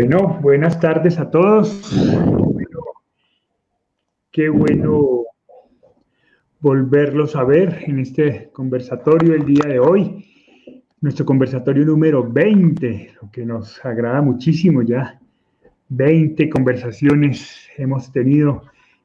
Bueno, buenas tardes a todos. qué bueno volverlos a ver en este conversatorio el día de hoy. Nuestro conversatorio número 20, lo que nos agrada muchísimo ya. 20 conversaciones hemos tenido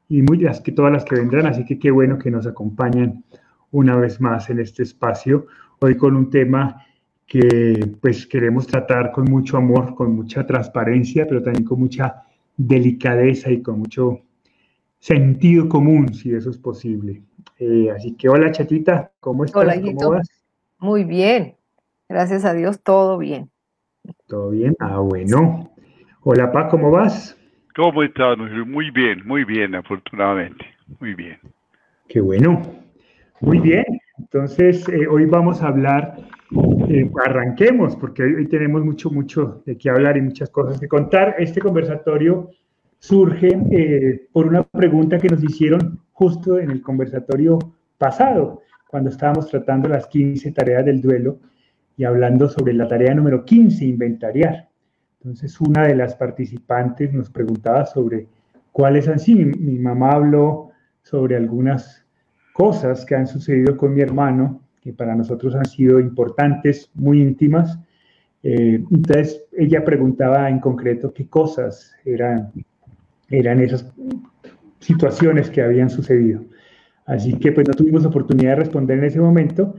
y muchas que todas las que vendrán, así que qué bueno que nos acompañan una vez más en este espacio, hoy con un tema que pues queremos tratar con mucho amor, con mucha transparencia, pero también con mucha delicadeza y con mucho sentido común, si eso es posible. Eh, así que hola chatita, ¿cómo estás? Hola, ¿Cómo vas? Muy bien, gracias a Dios, todo bien. ¿Todo bien? Ah, bueno. Hola Pa, ¿cómo vas? ¿Cómo estás? Muy bien, muy bien, afortunadamente. Muy bien. Qué bueno. Muy bien. Entonces, eh, hoy vamos a hablar eh, arranquemos, porque hoy, tenemos mucho, mucho de qué hablar y muchas cosas que contar. Este conversatorio surge eh, por una pregunta que nos hicieron justo en el conversatorio pasado, cuando estábamos tratando las 15 tareas del duelo y hablando sobre la tarea número 15, inventariar. Entonces, una de las participantes nos preguntaba sobre cuáles han sido. mi mamá habló sobre algunas cosas que han sucedido con mi hermano que para nosotros han sido importantes, muy íntimas. Eh, entonces, ella preguntaba en concreto qué cosas eran, eran esas situaciones que habían sucedido. Así que pues no tuvimos oportunidad de responder en ese momento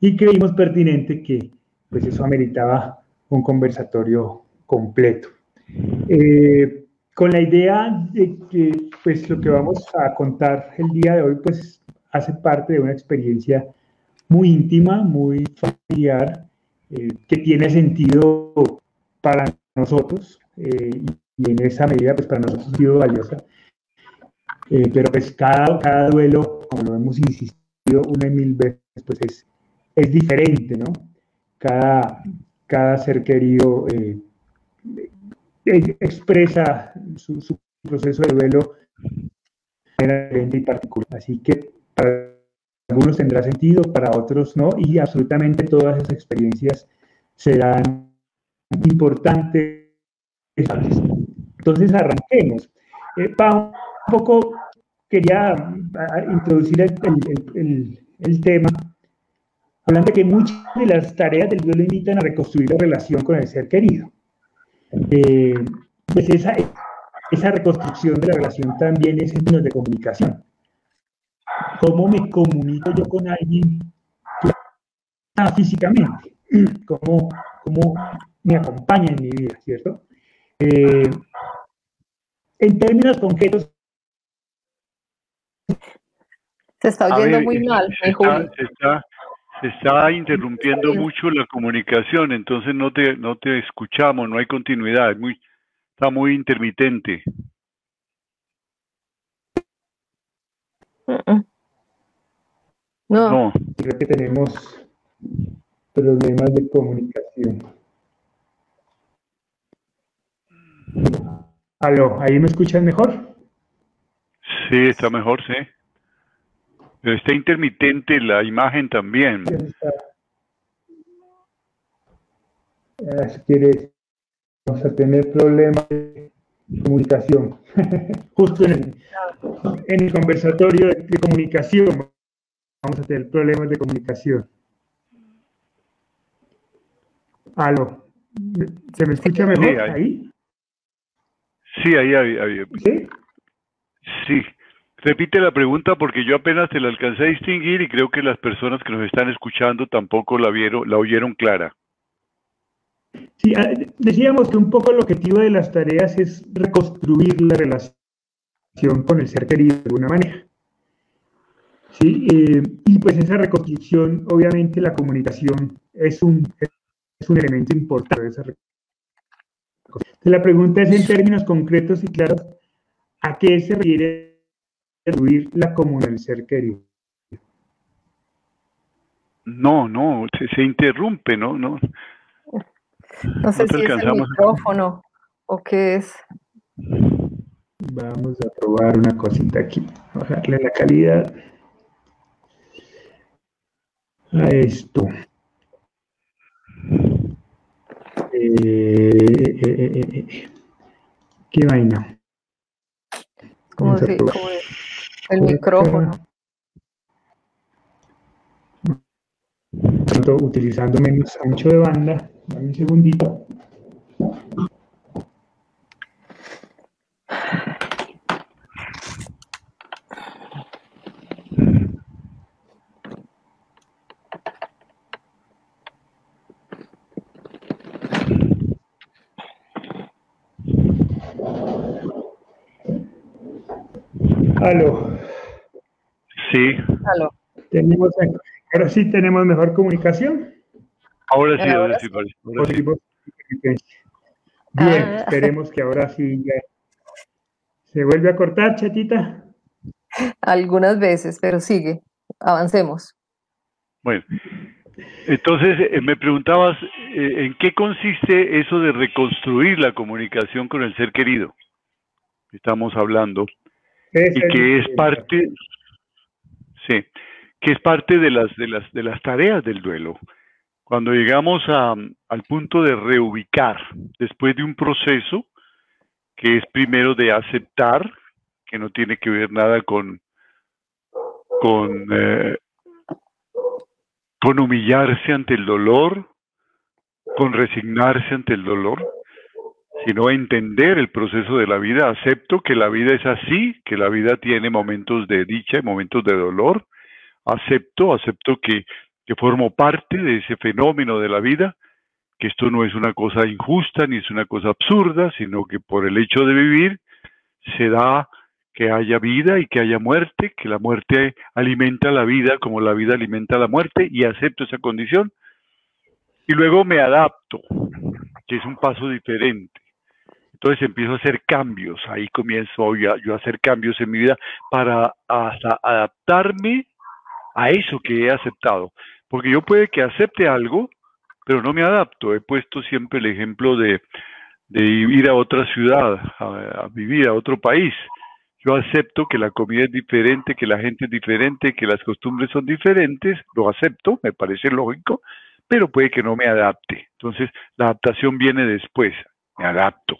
y creímos pertinente que pues eso ameritaba un conversatorio completo. Eh, con la idea de que pues lo que vamos a contar el día de hoy pues hace parte de una experiencia muy íntima, muy familiar, eh, que tiene sentido para nosotros eh, y en esa medida pues para nosotros ha sido valiosa. Eh, pero pues cada, duelo, como lo hemos insistido una y mil veces, pues es, diferente, ¿no? Cada, ser querido expresa su, su, proceso de duelo de manera diferente y particular. Así que algunos tendrá sentido, para otros no, y absolutamente todas esas experiencias serán importantes. Entonces, arranquemos. Eh, un poco quería introducir el, tema, hablando de que muchas de las tareas del duelo invitan a reconstruir la relación con el ser querido. Eh, pues esa, esa reconstrucción de la relación también es en términos de comunicación cómo me comunico yo con alguien físicamente, cómo, cómo me acompaña en mi vida, ¿cierto? Eh, en términos concretos. Se está oyendo muy mal, se está, se está, se está, interrumpiendo mucho la comunicación, entonces no te, no te escuchamos, no hay continuidad, muy, está muy intermitente. No. Creo que tenemos problemas de comunicación. Aló, ¿ahí me escuchan mejor? Sí, está mejor, sí. Pero está intermitente la imagen también. Si quieres, vamos a tener problemas de comunicación. Justo en el, conversatorio de comunicación vamos a tener problemas de comunicación. Aló, ¿se me escucha mejor ahí? Sí, ahí había. ¿Sí? Sí. Repite la pregunta porque yo apenas te la alcancé a distinguir y creo que las personas que nos están escuchando tampoco la vieron, la oyeron clara. Ah, decíamos que un poco el objetivo de las tareas es reconstruir la relación con el ser querido de alguna manera. ¿sí? Eh, y pues esa reconstrucción, obviamente la comunicación es un, es un elemento importante de esa reconstrucción. La pregunta es en términos concretos y claros, ¿a qué se refiere reducir la comunión del ser querido? No, no, se, interrumpe, ¿no? No, no sé si es el micrófono o qué es. Vamos a probar una cosita aquí, bajarle la calidad a esto. Eh, ¿Qué vaina? Como, si, como el micrófono. utilizando menos ancho de banda. Dame un segundito. Aló. Sí. Aló. Tenemos, ahora sí tenemos mejor comunicación. Ahora sí, ahora, sí, Bien, ah. esperemos que ahora sí ya se vuelve a cortar, chatita. Algunas veces, pero sigue. Avancemos. Bueno, entonces eh, me preguntabas eh, en qué consiste eso de reconstruir la comunicación con el ser querido. Estamos hablando y que es parte, sí, que es parte de las de las de las tareas del duelo. Cuando llegamos al punto de reubicar, después de un proceso que es primero de aceptar, que no tiene que ver nada con, con, eh, con humillarse ante el dolor, con resignarse ante el dolor, sino entender el proceso de la vida. Acepto que la vida es así, que la vida tiene momentos de dicha y momentos de dolor. Acepto, acepto que que formo parte de ese fenómeno de la vida, que esto no es una cosa injusta ni es una cosa absurda, sino que por el hecho de vivir se da que haya vida y que haya muerte, que la muerte alimenta la vida como la vida alimenta la muerte y acepto esa condición. Y luego me adapto, que es un paso diferente. Entonces empiezo a hacer cambios, ahí comienzo yo a hacer cambios en mi vida para hasta adaptarme a eso que he aceptado. Porque yo puede que acepte algo, pero no me adapto. He puesto siempre el ejemplo de, ir a otra ciudad, a, vivir a otro país. Yo acepto que la comida es diferente, que la gente es diferente, que las costumbres son diferentes, lo acepto, me parece lógico, pero puede que no me adapte. Entonces, la adaptación viene después, me adapto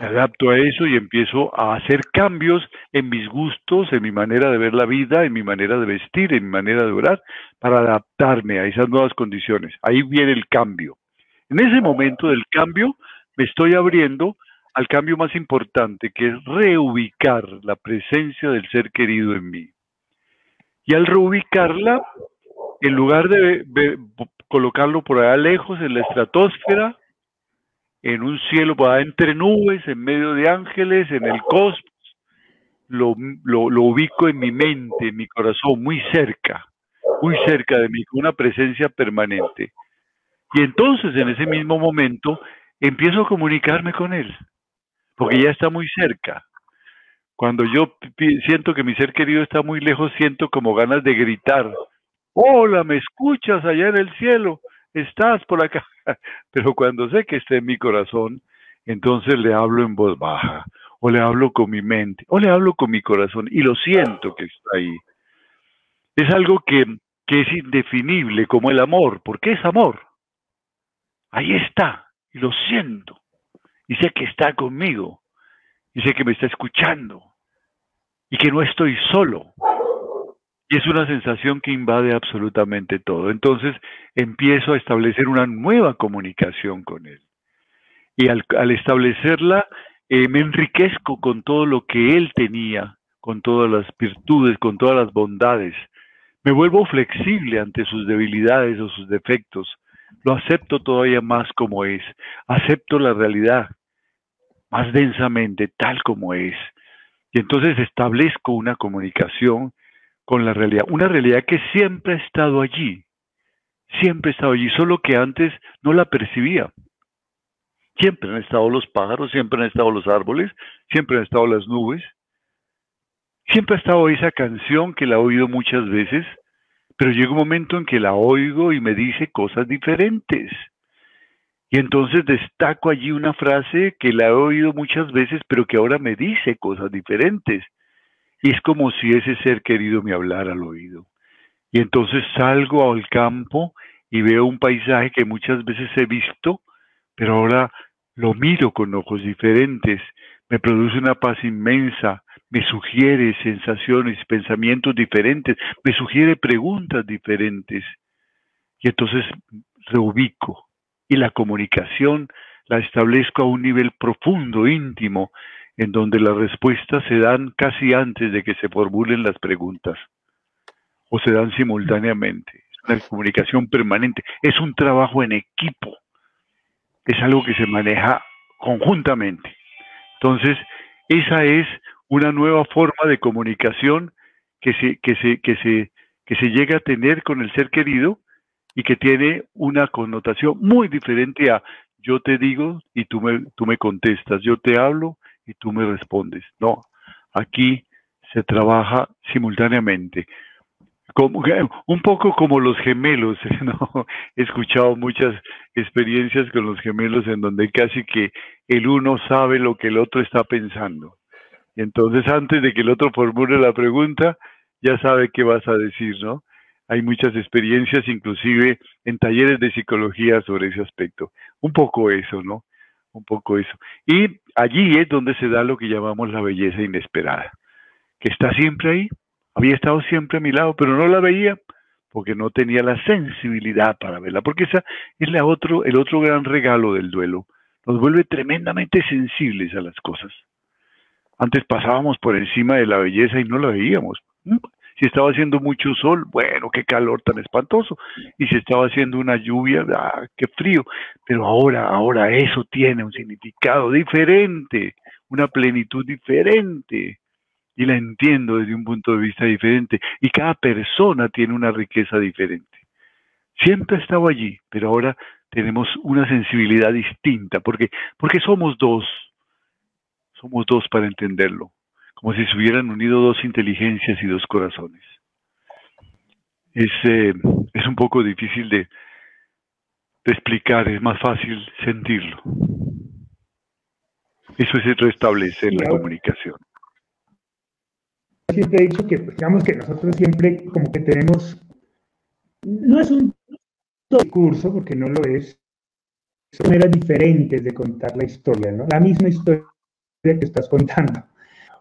me adapto a eso y empiezo a hacer cambios en mis gustos, en mi manera de ver la vida, en mi manera de vestir, en mi manera de orar, para adaptarme a esas nuevas condiciones. Ahí viene el cambio. En ese momento del cambio me estoy abriendo al cambio más importante, que es reubicar la presencia del ser querido en mí. Y al reubicarla, en lugar de, colocarlo por allá lejos en la estratosfera, en un cielo para entre nubes, en medio de ángeles, en el cosmos. Lo, lo, ubico en mi mente, en mi corazón, muy cerca, muy cerca de mí, con una presencia permanente. Y entonces en ese mismo momento empiezo a comunicarme con él, porque ya está muy cerca. Cuando yo siento que mi ser querido está muy lejos, siento como ganas de gritar, hola, ¿me escuchas allá en el cielo? ¿Estás por acá? Pero cuando sé que está en mi corazón, entonces le hablo en voz baja, o le hablo con mi mente, o le hablo con mi corazón, y lo siento que está ahí. Es algo que, que es indefinible, como el amor. ¿Por qué es amor? Ahí está, y lo siento, y sé que está conmigo, y sé que me está escuchando, y que no estoy solo, y es una sensación que invade absolutamente todo. Entonces empiezo a establecer una nueva comunicación con él. Y al, establecerla, eh, me enriquezco con todo lo que él tenía, con todas las virtudes, con todas las bondades. Me vuelvo flexible ante sus debilidades o sus defectos. Lo acepto todavía más como es. Acepto la realidad más densamente, tal como es. Y entonces establezco una comunicación con la realidad. Una realidad que siempre ha estado allí, siempre ha estado allí, solo que antes no la percibía. Siempre han estado los pájaros, siempre han estado los árboles, siempre han estado las nubes. Siempre ha estado esa canción que la he oído muchas veces, pero llega un momento en que la oigo y me dice cosas diferentes. Y entonces destaco allí una frase que la he oído muchas veces, pero que ahora me dice cosas diferentes. Y es como si ese ser querido me hablara al oído. Y entonces salgo al campo y veo un paisaje que muchas veces he visto, pero ahora lo miro con ojos diferentes, me produce una paz inmensa, me sugiere sensaciones, pensamientos diferentes, me sugiere preguntas diferentes. Y entonces reubico. Y la comunicación la establezco a un nivel profundo, íntimo, en donde las respuestas se dan casi antes de que se formulen las preguntas o se dan simultáneamente. Es una comunicación permanente, es un trabajo en equipo, es algo que se maneja conjuntamente. Entonces, esa es una nueva forma de comunicación que se, que se, que se, que se llega a tener con el ser querido y que tiene una connotación muy diferente a yo te digo y tú me, tú me contestas, yo te hablo y tú me respondes. No, aquí se trabaja simultáneamente. Como, un poco como los gemelos, ¿no? He escuchado muchas experiencias con los gemelos en donde casi que el uno sabe lo que el otro está pensando. Entonces antes de que el otro formule la pregunta, ya sabe qué vas a decir, ¿no? Hay muchas experiencias, inclusive en talleres de psicología sobre ese aspecto. Un poco eso, ¿no? Un poco eso. Y allí es donde se da lo que llamamos la belleza inesperada, que está siempre ahí, había estado siempre a mi lado, pero no la veía porque no tenía la sensibilidad para verla, porque esa es la otro, el otro gran regalo del duelo. Nos vuelve tremendamente sensibles a las cosas. Antes pasábamos por encima de la belleza y no la veíamos. Si estaba haciendo mucho sol, bueno, qué calor tan espantoso. Y si estaba haciendo una lluvia, ah, qué frío. Pero ahora, ahora eso tiene un significado diferente, una plenitud diferente. Y la entiendo desde un punto de vista diferente. Y cada persona tiene una riqueza diferente. Siempre he estado allí, pero ahora tenemos una sensibilidad distinta, porque, porque somos dos. Somos dos para entenderlo como si se hubieran unido dos inteligencias y dos corazones. Es, eh, es un poco difícil de, de explicar, es más fácil sentirlo. Eso es restablecer la comunicación. Siempre he dicho que, pues, digamos que nosotros siempre como que tenemos, no es un discurso, porque no lo es, son maneras diferentes de contar la historia, ¿no? La misma historia que estás contando.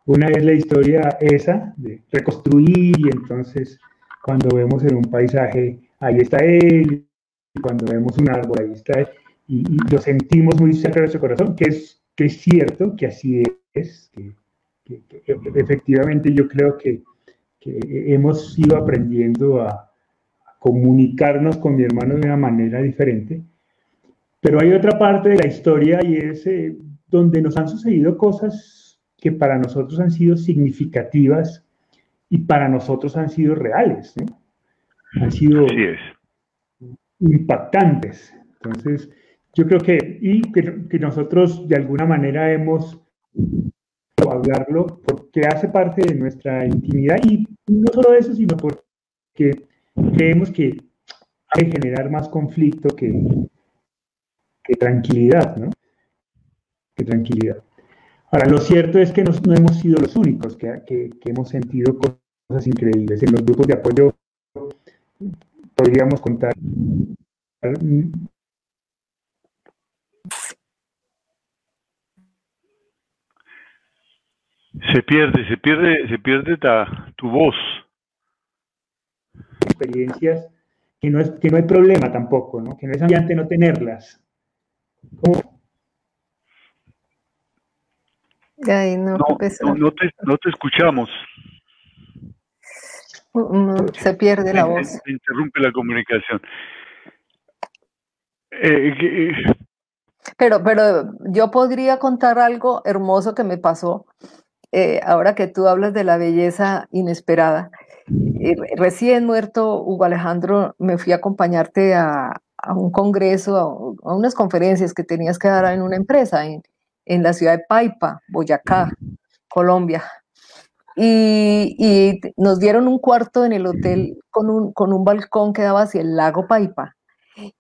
Una es la historia esa de reconstruir y entonces cuando vemos en un paisaje, ahí está él, y cuando vemos un árbol, ahí está él, y, lo sentimos muy cerca de nuestro corazón, que es, que es cierto, que así es, que, efectivamente yo creo que, hemos ido aprendiendo a, comunicarnos con mi hermano de una manera diferente, pero hay otra parte de la historia y es eh, donde nos han sucedido cosas que para nosotros han sido significativas y para nosotros han sido reales, ¿no? Han sido impactantes. Entonces, yo creo que, y que, nosotros de alguna manera hemos hablarlo porque hace parte de nuestra intimidad y no solo eso, sino porque creemos que hay que generar más conflicto que, que tranquilidad, ¿no? Que tranquilidad. Ahora, lo cierto es que no, hemos sido los únicos que, hemos sentido cosas increíbles. En los grupos de apoyo podríamos contar. Se pierde, se pierde, se pierde tu voz. Experiencias que no, es, que no hay problema tampoco, ¿no? que no es ambiente no tenerlas. ¿Cómo? No, no, te, escuchamos. se pierde la voz. Se interrumpe la comunicación. Eh, eh, pero, pero yo podría contar algo hermoso que me pasó eh, ahora que tú hablas de la belleza inesperada. recién muerto Hugo Alejandro, me fui a acompañarte a, un congreso, a, unas conferencias que tenías que dar en una empresa en, en la ciudad de Paipa, Boyacá, Colombia. Y, nos dieron un cuarto en el hotel con un, con un balcón que daba hacia el lago Paipa.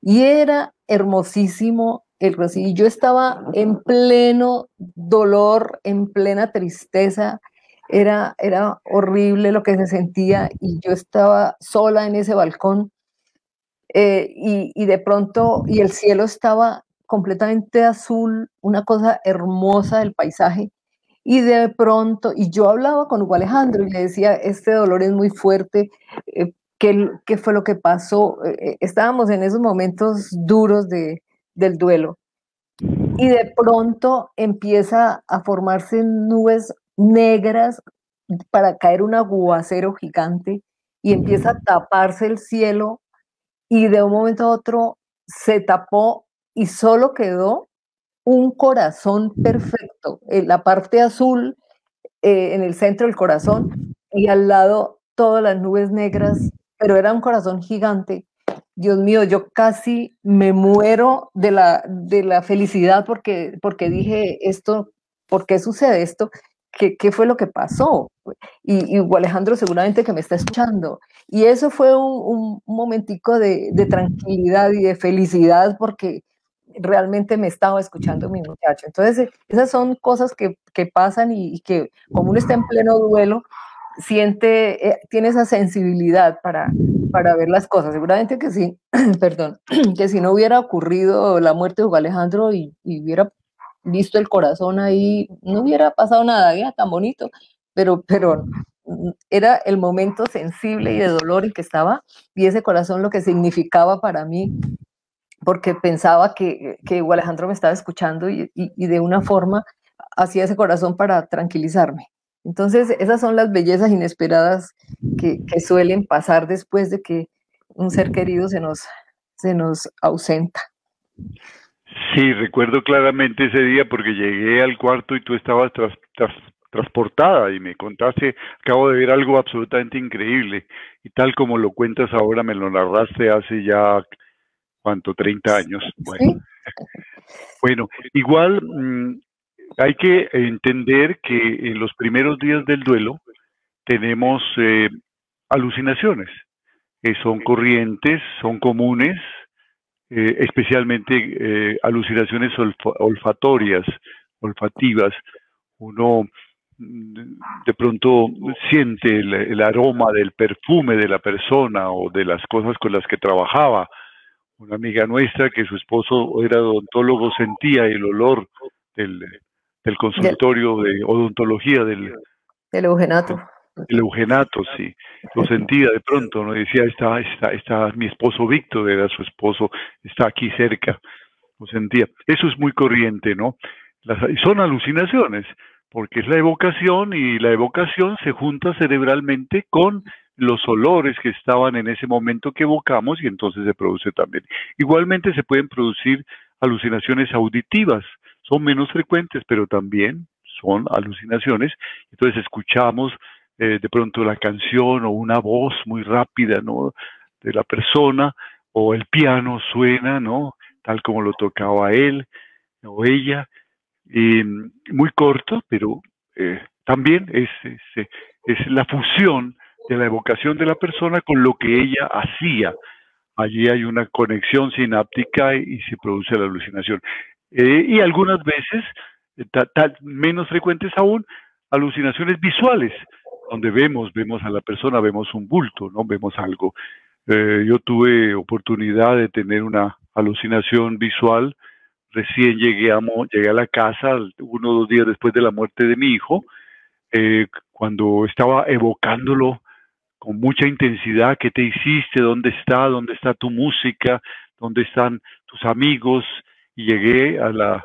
Y era hermosísimo el rocío. Yo estaba en pleno dolor, en plena tristeza. Era, era horrible lo que se sentía y yo estaba sola en ese balcón. Eh, y, y, de pronto, y el cielo estaba completamente azul, una cosa hermosa del paisaje. Y de pronto, y yo hablaba con Hugo Alejandro y le decía, este dolor es muy fuerte, eh, ¿qué, fue lo que pasó? Eh, eh, estábamos en esos momentos duros de, del duelo. Y de pronto empieza a formarse nubes negras para caer un aguacero gigante y empieza a taparse el cielo y de un momento a otro se tapó y solo quedó un corazón perfecto, en la parte azul eh, en el centro del corazón y al lado todas las nubes negras, pero era un corazón gigante. Dios mío, yo casi me muero de la, de la felicidad porque, porque dije esto, ¿por qué sucede esto? ¿Qué, fue lo que pasó? Y, y, Alejandro seguramente que me está escuchando. Y eso fue un, un momentico de, de, tranquilidad y de felicidad porque realmente me estaba escuchando mi muchacho. Entonces, esas son cosas que, que pasan y, que como uno está en pleno duelo, siente, eh, tiene esa sensibilidad para, para ver las cosas. Seguramente que sí, perdón, que si no hubiera ocurrido la muerte de Hugo Alejandro y, y hubiera visto el corazón ahí, no hubiera pasado nada, ya tan bonito, pero, pero era el momento sensible y de dolor en que estaba y ese corazón lo que significaba para mí, porque pensaba que, que Alejandro me estaba escuchando y, y, de una forma hacía ese corazón para tranquilizarme. Entonces, esas son las bellezas inesperadas que, que suelen pasar después de que un ser querido se nos, se nos ausenta. Sí, recuerdo claramente ese día porque llegué al cuarto y tú estabas transportada y me contaste, acabo de ver algo absolutamente increíble y tal como lo cuentas ahora, me lo narraste hace ya, ¿cuánto? 30 años. Bueno, bueno igual mm, hay que entender que en los primeros días del duelo tenemos eh, alucinaciones, que son corrientes, son comunes, eh, especialmente eh, alucinaciones olfatorias, olfativas. Uno mm, de pronto siente el, aroma del perfume de la persona o de las cosas con las que trabajaba. Una amiga nuestra que su esposo era odontólogo sentía el olor del, del consultorio de odontología del, del eugenato el eugenato, sí, lo sentía de pronto, ¿no? Decía, está, está, está, mi esposo Víctor, era su esposo, está aquí cerca, lo sentía. Eso es muy corriente, ¿no? Las, son alucinaciones, porque es la evocación y la evocación se junta cerebralmente con los olores que estaban en ese momento que evocamos y entonces se produce también. Igualmente se pueden producir alucinaciones auditivas, son menos frecuentes, pero también son alucinaciones. Entonces escuchamos eh, de pronto la canción o una voz muy rápida, ¿no? De la persona, o el piano suena, ¿no? Tal como lo tocaba él o ella, y, muy corto, pero eh, también es, es, es la fusión de la evocación de la persona con lo que ella hacía. Allí hay una conexión sináptica y, se produce la alucinación. Eh, y algunas veces, menos frecuentes aún, alucinaciones visuales, donde vemos, vemos a la persona, vemos un bulto, ¿no? Vemos algo. Eh, yo tuve oportunidad de tener una alucinación visual. Recién llegué a, llegué a la casa, uno o dos días después de la muerte de mi hijo, eh, cuando estaba evocándolo con mucha intensidad, ¿qué te hiciste? ¿Dónde está? ¿Dónde está tu música? ¿Dónde están tus amigos? Y llegué a la,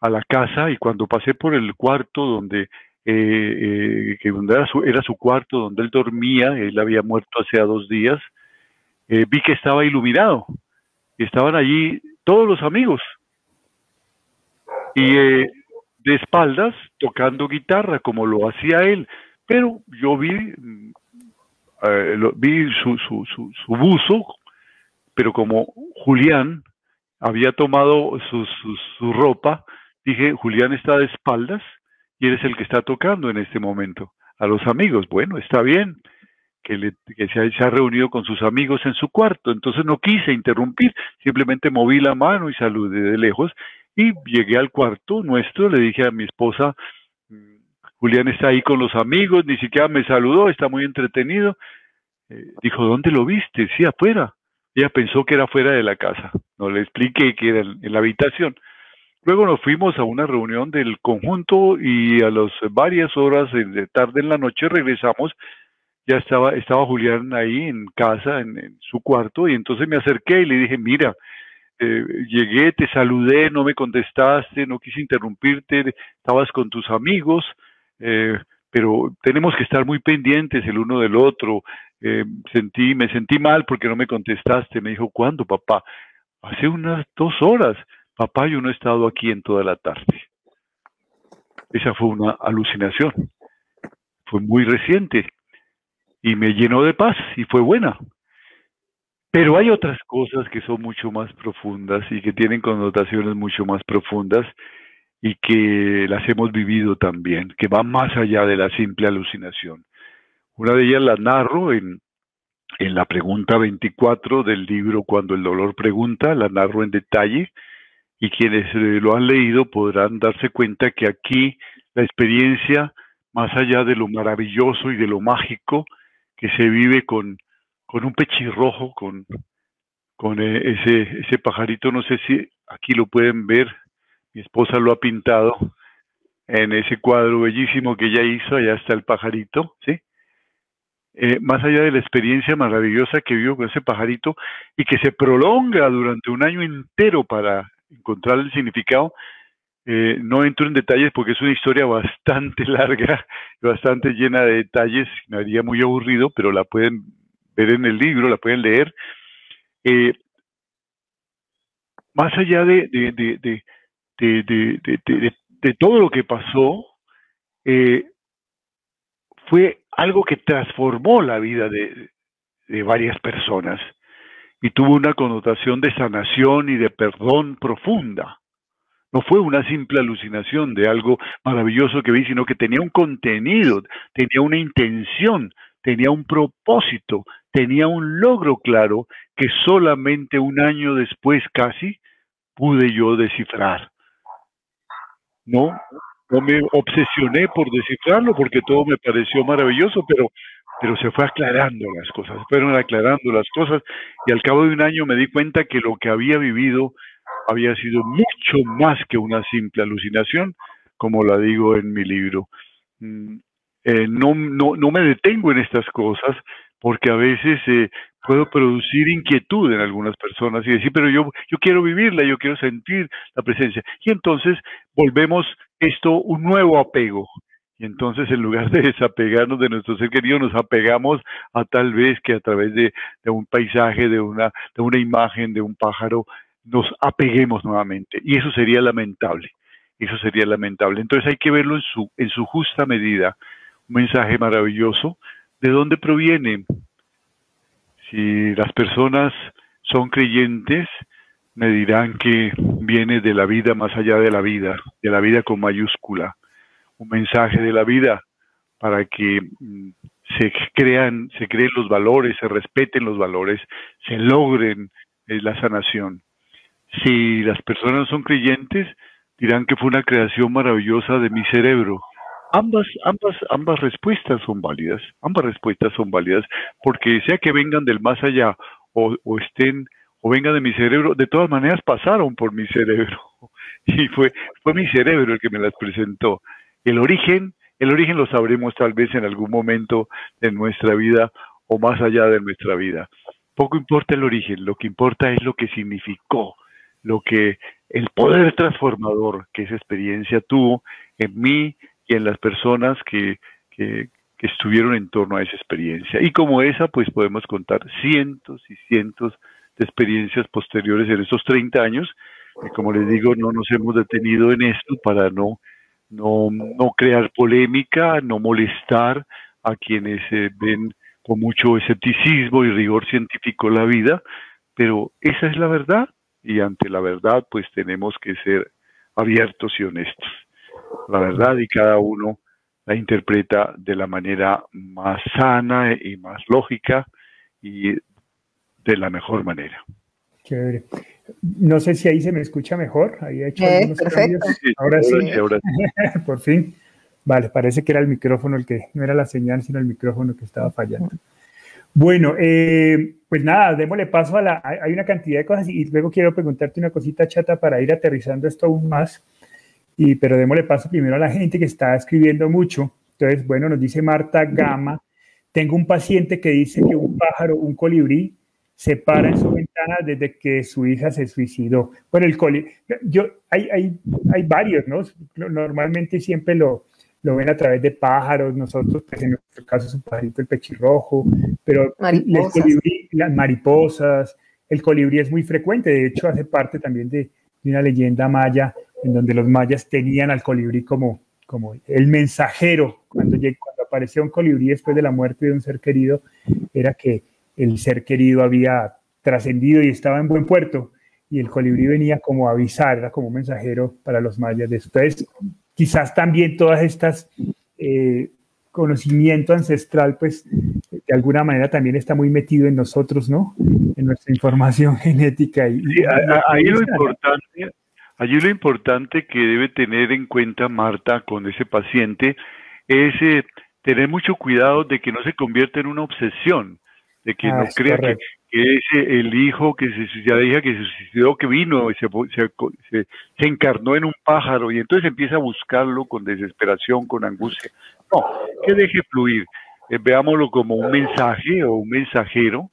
a la casa y cuando pasé por el cuarto donde eh, eh, que era su, era su cuarto donde él dormía, él había muerto hace dos días, eh, vi que estaba iluminado y estaban allí todos los amigos y de espaldas tocando guitarra como lo hacía él, pero yo vi, mm, vi su, su, su, su, buzo, pero como Julián había tomado su, ropa, dije, Julián está de espaldas y eres el que está tocando en este momento. A los amigos, bueno, está bien, que, le, que se, ha, reunido con sus amigos en su cuarto, entonces no quise interrumpir, simplemente moví la mano y saludé de lejos y llegué al cuarto nuestro, le dije a mi esposa, Julián está ahí con los amigos, ni siquiera me saludó, está muy entretenido. Eh, dijo, ¿dónde lo viste? Sí, afuera. Ella pensó que era fuera de la casa. no le expliqué que era en la habitación. Luego nos fuimos a una reunión del conjunto y a las varias horas de tarde en la noche regresamos. Ya estaba, estaba Julián ahí en casa, en, su cuarto, y entonces me acerqué y le dije, mira, eh, llegué, te saludé, no me contestaste, no quise interrumpirte, estabas con tus amigos, eh, pero tenemos que estar muy pendientes el uno del otro. Eh, sentí, me sentí mal porque no me contestaste. Me dijo, ¿cuándo, papá? Hace unas dos horas. Papá, yo no he estado aquí en toda la tarde. Esa fue una alucinación. Fue muy reciente y me llenó de paz y fue buena. Pero hay otras cosas que son mucho más profundas y que tienen connotaciones mucho más profundas y que las hemos vivido también, que van más allá de la simple alucinación. Una de ellas la narro en, en la pregunta 24 del libro Cuando el dolor pregunta, la narro en detalle y quienes eh, lo han leído podrán darse cuenta que aquí la experiencia, más allá de lo maravilloso y de lo mágico que se vive con, con un pechirrojo, con, con eh, ese, ese pajarito, no sé si aquí lo pueden ver, mi esposa lo ha pintado en ese cuadro bellísimo que ella hizo, allá está el pajarito, ¿sí? Eh, más allá de la experiencia maravillosa que vivió con ese pajarito y que se prolonga durante un año entero para encontrar el significado. Eh, no entro en detalles porque es una historia bastante larga, bastante llena de detalles, me haría muy aburrido, pero la pueden ver en el libro, la pueden leer. Eh, más allá de, todo lo que pasó, eh, fue algo que transformó la vida de, varias personas y tuvo una connotación de sanación y de perdón profunda. No fue una simple alucinación de algo maravilloso que vi, sino que tenía un contenido, tenía una intención, tenía un propósito, tenía un logro claro que solamente un año después casi pude yo descifrar. No, no me obsesioné por descifrarlo porque todo me pareció maravilloso, pero pero se fue aclarando las cosas, fueron aclarando las cosas y al cabo de un año me di cuenta que lo que había vivido había sido mucho más que una simple alucinación, como la digo en mi libro. Mm, eh, no, no, no me detengo en estas cosas porque a veces eh, puedo producir inquietud en algunas personas y decir, pero yo, yo quiero vivirla, yo quiero sentir la presencia. Y entonces volvemos esto un nuevo apego. Y entonces en lugar de desapegarnos de nuestro ser querido, nos apegamos a tal vez que a través de, un paisaje, de una, de una imagen, de un pájaro, nos apeguemos nuevamente. Y eso sería lamentable. Eso sería lamentable. Entonces hay que verlo en su, en su justa medida. Un mensaje maravilloso. ¿De dónde proviene? Si las personas son creyentes, me dirán que viene de la vida más allá de la vida, de la vida con mayúscula un mensaje de la vida para que mm, se crean, se creen los valores, se respeten los valores, se logren eh, la sanación. Si las personas son creyentes, dirán que fue una creación maravillosa de mi cerebro. Ambas, ambas, ambas respuestas son válidas, ambas respuestas son válidas, porque sea que vengan del más allá o, o estén o vengan de mi cerebro, de todas maneras pasaron por mi cerebro y fue, fue mi cerebro el que me las presentó. El origen, el origen lo sabremos tal vez en algún momento de nuestra vida o más allá de nuestra vida. Poco importa el origen, lo que importa es lo que significó, lo que el poder transformador que esa experiencia tuvo en mí y en las personas que, que, estuvieron en torno a esa experiencia. Y como esa, pues podemos contar cientos y cientos de experiencias posteriores en estos 30 años, y como les digo, no nos hemos detenido en esto para no no, no crear polémica, no molestar a quienes eh, ven con mucho escepticismo y rigor científico la vida, pero esa es la verdad y ante la verdad pues tenemos que ser abiertos y honestos. La verdad y cada uno la interpreta de la manera más sana y más lógica y de la mejor manera. Chévere. No sé si ahí se me escucha mejor. Ahí hecho eh, perfecto. Ahora sí. Por fin. Vale, parece que era el micrófono el que, no era la señal, sino el micrófono que estaba fallando. Bueno, eh, pues nada, démosle paso a la... Hay una cantidad de cosas y luego quiero preguntarte una cosita chata para ir aterrizando esto aún más. Y, pero démosle paso primero a la gente que está escribiendo mucho. Entonces, bueno, nos dice Marta Gama, tengo un paciente que dice que un pájaro, un colibrí, se para en su ventana desde que su hija se suicidó. Bueno, el colibrí, yo, hay, hay, hay varios, ¿no? Normalmente siempre lo, lo ven a través de pájaros, nosotros, pues en nuestro caso es un pajarito, el pechirrojo, pero el colibrí, las mariposas, el colibrí es muy frecuente, de hecho hace parte también de, una leyenda maya, en donde los mayas tenían al colibrí como, como el mensajero, cuando, cuando aparecía un colibrí después de la muerte de un ser querido, era que el ser querido había trascendido y estaba en buen puerto, y el colibrí venía como a avisar, era como un mensajero para los mayas Entonces, quizás también todas estas eh, conocimiento ancestral, pues de alguna manera también está muy metido en nosotros, ¿no? En nuestra información genética. Y, ahí lo importante, allí lo importante que debe tener en cuenta Marta con ese paciente es eh, tener mucho cuidado de que no se convierta en una obsesión, de que no ah, crea que, que es el hijo que se hija que se suicidó, que vino, se, se, se, encarnó en un pájaro y entonces empieza a buscarlo con desesperación, con angustia. No, que deje fluir. Eh, veámoslo como un mensaje o un mensajero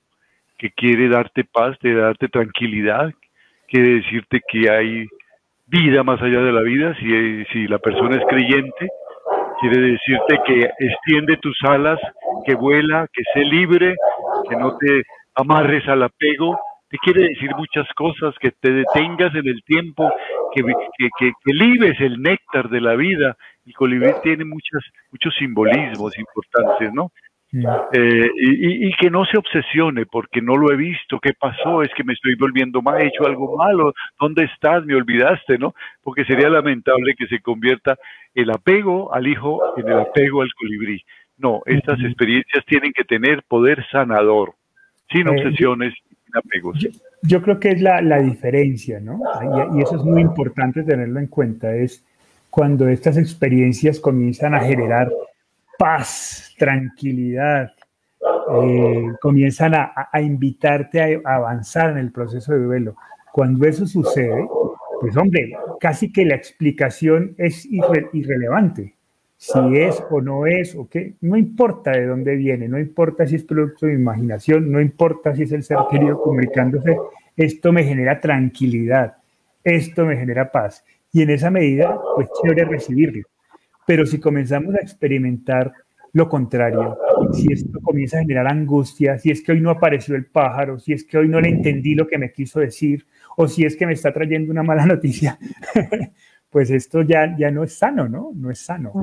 que quiere darte paz, quiere darte tranquilidad, quiere decirte que hay vida más allá de la vida, si, si la persona es creyente, quiere decirte que extiende tus alas, que vuela, que sé libre, que no te amarres al apego, te quiere decir muchas cosas, que te detengas en el tiempo, que, que, que, el néctar de la vida. El colibrí tiene muchas, muchos simbolismos importantes, ¿no? Eh, y, y, que no se obsesione porque no lo he visto, ¿qué pasó? Es que me estoy volviendo mal, he hecho algo malo, ¿dónde estás? Me olvidaste, ¿no? Porque sería lamentable que se convierta el apego al hijo en el apego al colibrí. No, estas experiencias tienen que tener poder sanador sin eh, obsesiones, sin apegos. Yo, creo que es la, la diferencia, ¿no? Y, y, eso es muy importante tenerlo en cuenta, es cuando estas experiencias comienzan a generar paz, tranquilidad, eh, comienzan a, invitarte a avanzar en el proceso de duelo. Cuando eso sucede, pues hombre, casi que la explicación es irrelevante si es o no es, o qué, no importa de dónde viene, no importa si es producto de imaginación, no importa si es el ser querido comunicándose, esto me genera tranquilidad, esto me genera paz. Y en esa medida, pues chévere recibirlo. Pero si comenzamos a experimentar lo contrario, si esto comienza a generar angustia, si es que hoy no apareció el pájaro, si es que hoy no le entendí lo que me quiso decir, o si es que me está trayendo una mala noticia, pues esto ya, ya no es sano, ¿no? No es sano.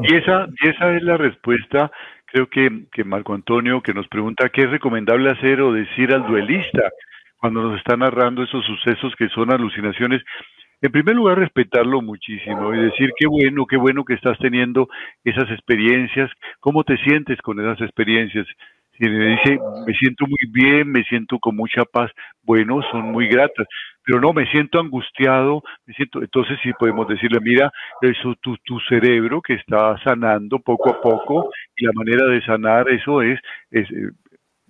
Y esa, y esa es la respuesta, creo que, que Marco Antonio, que nos pregunta qué es recomendable hacer o decir al duelista cuando nos está narrando esos sucesos que son alucinaciones. En primer lugar, respetarlo muchísimo y decir qué bueno, qué bueno que estás teniendo esas experiencias, cómo te sientes con esas experiencias. Si me dice, me siento muy bien, me siento con mucha paz, bueno, son muy gratas pero no, me siento angustiado, me siento, entonces sí podemos decirle, mira, eso tu, tu cerebro que está sanando poco a poco y la manera de sanar eso es, es eh,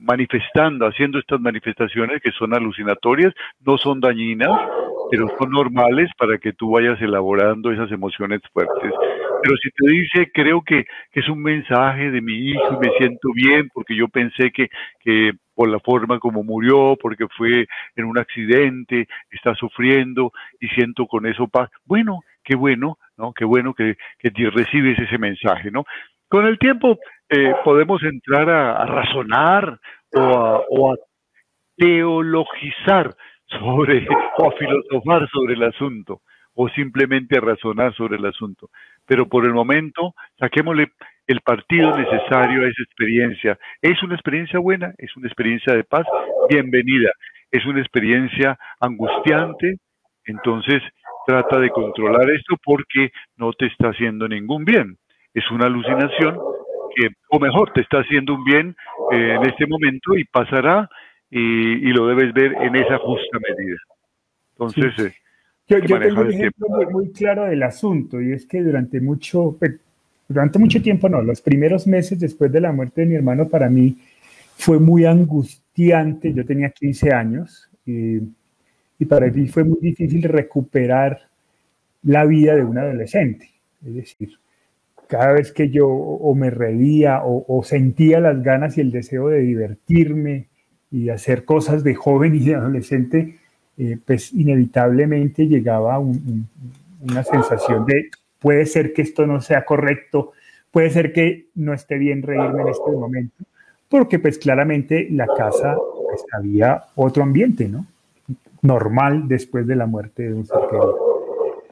manifestando, haciendo estas manifestaciones que son alucinatorias, no son dañinas, pero son normales para que tú vayas elaborando esas emociones fuertes. Pero si te dice, creo que, es un mensaje de mi hijo y me siento bien porque yo pensé que, que por la forma como murió, porque fue en un accidente, está sufriendo y siento con eso paz. Bueno, qué bueno, ¿no? Qué bueno que, que recibes ese mensaje, ¿no? Con el tiempo eh, podemos entrar a, razonar o a, o a teologizar sobre, o a filosofar sobre el asunto, o simplemente a razonar sobre el asunto. Pero por el momento, saquémosle el partido necesario a esa experiencia. ¿Es una experiencia buena? ¿Es una experiencia de paz? Bienvenida. ¿Es una experiencia angustiante? Entonces trata de controlar esto porque no te está haciendo ningún bien. Es una alucinación que, o mejor, te está haciendo un bien eh, en este momento y pasará y, lo debes ver en esa justa medida. Entonces, eh, yo, tengo un ejemplo muy, claro del asunto y es que durante mucho, durante mucho tiempo no, los primeros meses después de la muerte de mi hermano para mí fue muy angustiante. Yo tenía 15 años y, y para mí fue muy difícil recuperar la vida de un adolescente. Es decir, cada vez que yo o me reía o, sentía las ganas y el deseo de divertirme y hacer cosas de joven y de adolescente, eh, pues inevitablemente llegaba una sensación de puede ser que esto no sea correcto, puede ser que no esté bien reírme en este momento, porque pues claramente la casa pues, había otro ambiente, ¿no? Normal después de la muerte de un ser querido.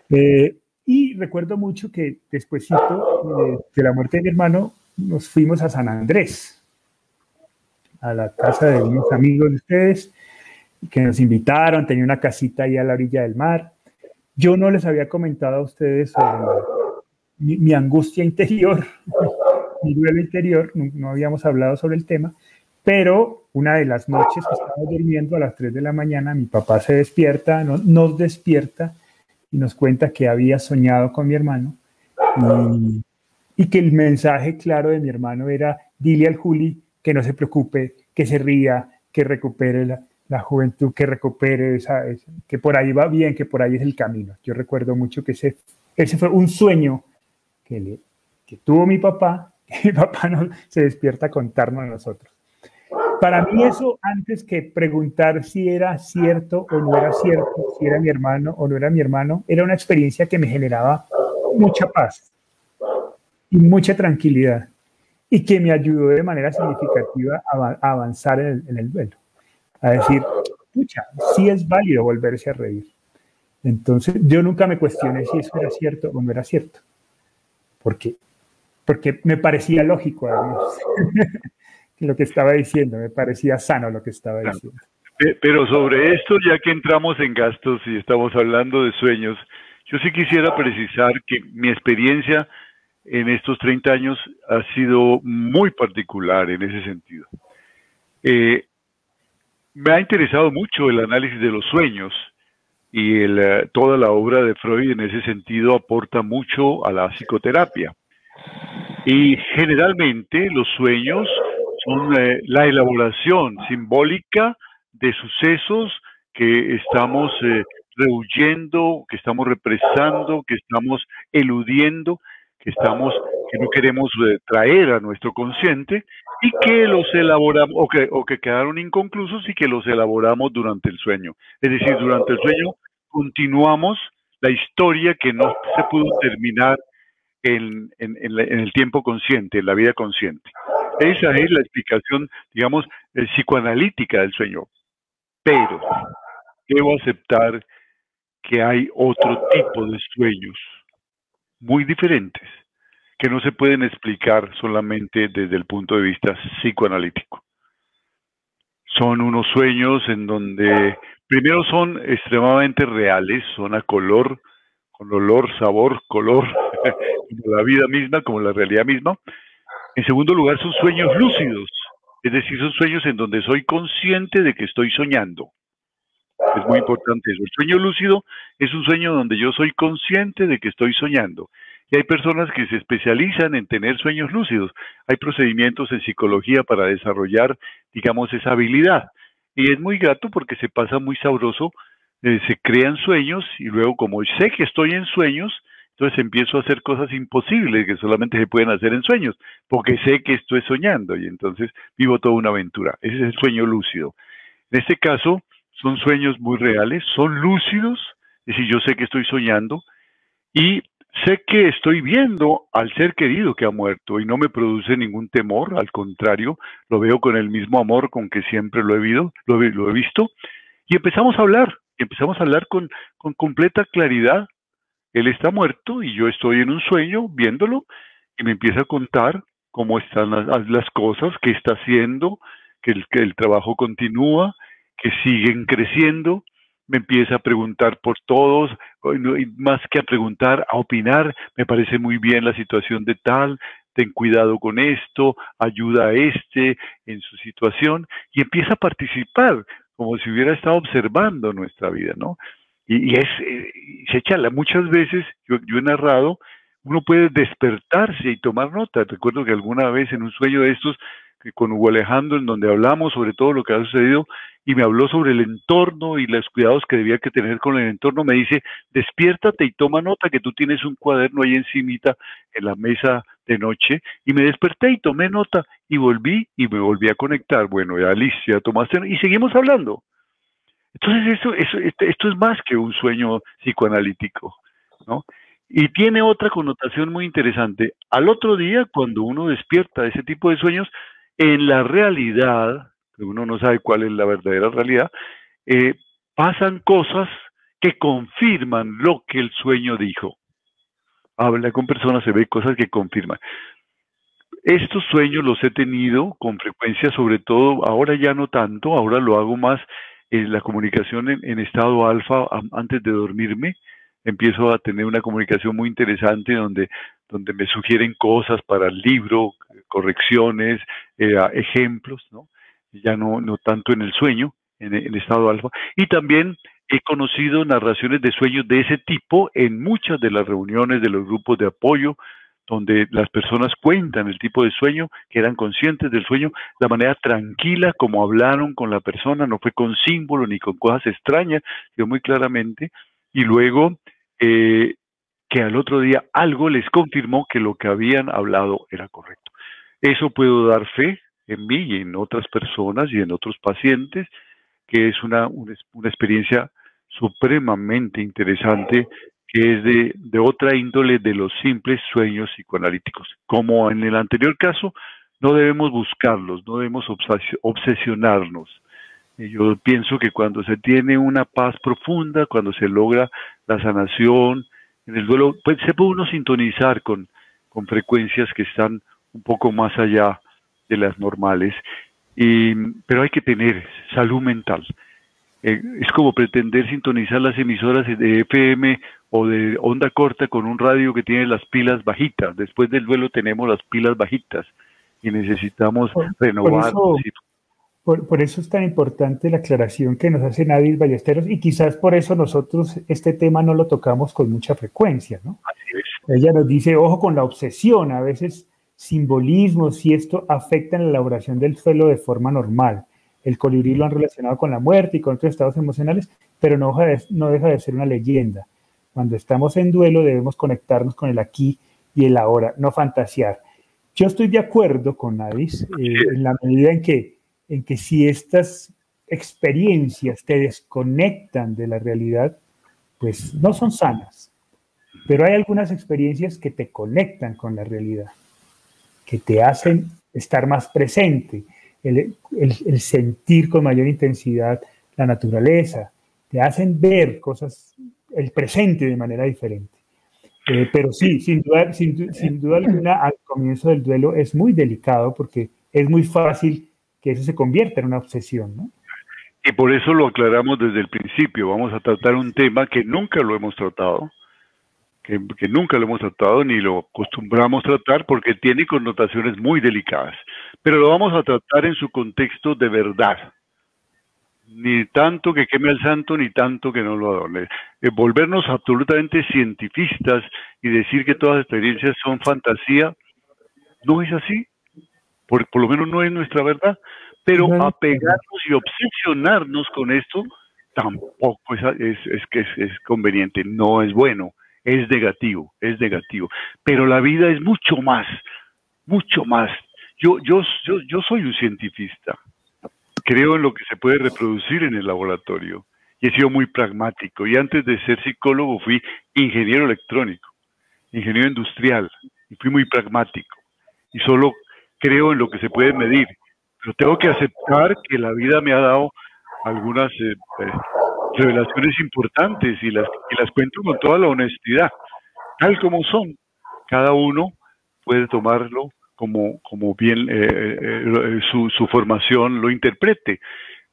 Eh, y recuerdo mucho que despuésito de la muerte de mi hermano nos fuimos a San Andrés, a la casa de unos amigos de ustedes que nos invitaron, tenía una casita ahí a la orilla del mar. Yo no les había comentado a ustedes sobre mi, angustia interior, mi duelo interior, no, habíamos hablado sobre el tema, pero una de las noches que estábamos durmiendo a las 3 de la mañana, mi papá se despierta, nos despierta y nos cuenta que había soñado con mi hermano y, que el mensaje claro de mi hermano era, dile al Juli que no se preocupe, que se ría, que recupere la, juventud, que recupere esa, que por ahí va bien, que por ahí es el camino. Yo recuerdo mucho que ese, ese fue un sueño que, tuvo mi papá, que mi papá no, se despierta a contarnos a nosotros. Para mí eso, antes que preguntar si era cierto o no era cierto, si era mi hermano o no era mi hermano, era una experiencia que me generaba mucha paz y mucha tranquilidad y que me ayudó de manera significativa a, avanzar en el, en el duelo. A decir, pucha, sí es válido volverse a reír. Entonces, yo nunca me cuestioné si eso era cierto o no era cierto. Porque, porque me parecía lógico, además. lo que estaba diciendo, me parecía sano lo que estaba diciendo. Pero sobre esto, ya que entramos en gastos y estamos hablando de sueños, yo sí quisiera precisar que mi experiencia en estos 30 años ha sido muy particular en ese sentido. Eh, me ha interesado mucho el análisis de los sueños y eh, toda la obra de Freud en ese sentido aporta mucho a la psicoterapia. Y generalmente los sueños son eh, la elaboración simbólica de sucesos que estamos eh, rehuyendo, que estamos represando, que estamos eludiendo, que estamos que no queremos eh, traer a nuestro consciente y que los elaboramos o que, o que quedaron inconclusos y que los elaboramos durante el sueño. Es decir, durante el sueño continuamos la historia que no se pudo terminar en, en, en el tiempo consciente, en la vida consciente. Esa es la explicación, digamos, eh, psicoanalítica del sueño. Pero debo aceptar que hay otro tipo de sueños muy diferentes que no se pueden explicar solamente desde el punto de vista psicoanalítico. Son unos sueños en donde primero son extremadamente reales, son a color, olor, sabor, color, como la vida misma, como la realidad misma, en segundo lugar, son sueños lúcidos, es decir, son sueños en donde soy consciente de que estoy soñando. Es muy importante eso. El sueño lúcido es un sueño donde yo soy consciente de que estoy soñando. Y hay personas que se especializan en tener sueños lúcidos. Hay procedimientos en psicología para desarrollar, digamos, esa habilidad. Y es muy grato porque se pasa muy sabroso, eh, se crean sueños y luego como sé que estoy en sueños, entonces empiezo a hacer cosas imposibles que solamente se pueden hacer en sueños, porque sé que estoy soñando y entonces vivo toda una aventura. Ese es el sueño lúcido. En este caso, son sueños muy reales, son lúcidos, es decir, yo sé que estoy soñando y sé que estoy viendo al ser querido que ha muerto y no me produce ningún temor, al contrario, lo veo con el mismo amor con que siempre lo he, visto, lo he, visto y empezamos a hablar, empezamos a hablar con, con completa claridad él está muerto y yo estoy en un sueño viéndolo y me empieza a contar cómo están las, cosas, qué está haciendo, que el, que el trabajo continúa, que siguen creciendo. Me empieza a preguntar por todos, y más que a preguntar, a opinar. Me parece muy bien la situación de tal, ten cuidado con esto, ayuda a este en su situación y empieza a participar como si hubiera estado observando nuestra vida, ¿no? Y, es, eh, se echa muchas veces, yo, yo he narrado, uno puede despertarse y tomar nota. Recuerdo que alguna vez en un sueño de estos con Hugo Alejandro en donde hablamos sobre todo lo que ha sucedido y me habló sobre el entorno y los cuidados que debía que tener con el entorno. Me dice, despiértate y toma nota que tú tienes un cuaderno ahí encimita en la mesa de noche y me desperté y tomé nota y volví y me volví a conectar. Bueno, ya Alicia, tomaste y seguimos hablando. Entonces eso, eso, este, esto es más que un sueño psicoanalítico, ¿no? Y tiene otra connotación muy interesante. Al otro día, cuando uno despierta de ese tipo de sueños, en la realidad, uno no sabe cuál es la verdadera realidad, eh, pasan cosas que confirman lo que el sueño dijo. Habla con personas, se ve cosas que confirman. Estos sueños los he tenido con frecuencia, sobre todo, ahora ya no tanto, ahora lo hago más en la comunicación en estado alfa antes de dormirme, empiezo a tener una comunicación muy interesante donde, donde me sugieren cosas para el libro, correcciones, eh, ejemplos, ya no, no tanto en el sueño, en estado alfa. Y también he conocido narraciones de sueños de ese tipo en muchas de las reuniones de los grupos de apoyo, donde las personas cuentan el tipo de sueño, que eran conscientes del sueño, la manera tranquila como hablaron con la persona, no fue con símbolos ni con cosas extrañas, sino muy claramente, y luego eh, que al otro día algo les confirmó que lo que habían hablado era correcto. Eso puedo dar fe en mí y en otras personas y en otros pacientes, que es una, una, experiencia supremamente interesante que es de, de, otra índole de los simples sueños psicoanalíticos. Como en el anterior caso, no debemos buscarlos, no debemos obsesionarnos. Yo pienso que cuando se tiene una paz profunda, cuando se logra la sanación, en el duelo, pues se puede uno sintonizar con, con frecuencias que están un poco más allá de las normales, y, pero hay que tener salud mental. Eh, es como pretender sintonizar las emisoras de FM o de onda corta con un radio que tiene las pilas bajitas. Después del duelo tenemos las pilas bajitas y necesitamos renovar. Por, eso es tan importante la aclaración que nos hace Nadis Ballesteros y quizás por eso nosotros este tema no lo tocamos con mucha frecuencia, ¿no? Ella nos dice, ojo con la obsesión, a veces simbolismos y esto afecta en la elaboración del suelo de forma normal. El colibrí lo han relacionado con la muerte y con otros estados emocionales, pero no deja de, no deja de ser una leyenda. Cuando estamos en duelo debemos conectarnos con el aquí y el ahora, no fantasear. Yo estoy de acuerdo con Nadis eh, en la medida en que en que si estas experiencias te desconectan de la realidad, pues no son sanas. Pero hay algunas experiencias que te conectan con la realidad, que te hacen estar más presente, el, sentir con mayor intensidad la naturaleza, te hacen ver cosas, el presente de manera diferente. Eh, pero sí, sin duda, sin duda alguna, al comienzo del duelo es muy delicado porque es muy fácil que eso se convierta en una obsesión, ¿no? Y por eso lo aclaramos desde el principio. Vamos a tratar un tema que nunca lo hemos tratado, que, nunca lo hemos tratado ni lo acostumbramos tratar porque tiene connotaciones muy delicadas. Pero lo vamos a tratar en su contexto de verdad. Ni tanto que queme al santo, ni tanto que no lo adorne. Eh, volvernos absolutamente cientifistas y decir que todas las experiencias son fantasía, no es así por, lo menos no es nuestra verdad, pero apegarnos y obsesionarnos con esto tampoco es, es, que es, conveniente, no es bueno, es negativo, es negativo. Pero la vida es mucho más, mucho más. Yo, yo, yo, yo soy un cientifista, creo en lo que se puede reproducir en el laboratorio y he sido muy pragmático. Y antes de ser psicólogo fui ingeniero electrónico, ingeniero industrial y fui muy pragmático. Y solo creo en lo que se puede medir, pero tengo que aceptar que la vida me ha dado algunas eh, eh, revelaciones importantes y las, y las cuento con toda la honestidad, tal como son. Cada uno puede tomarlo como, como bien eh, su, su formación lo interprete.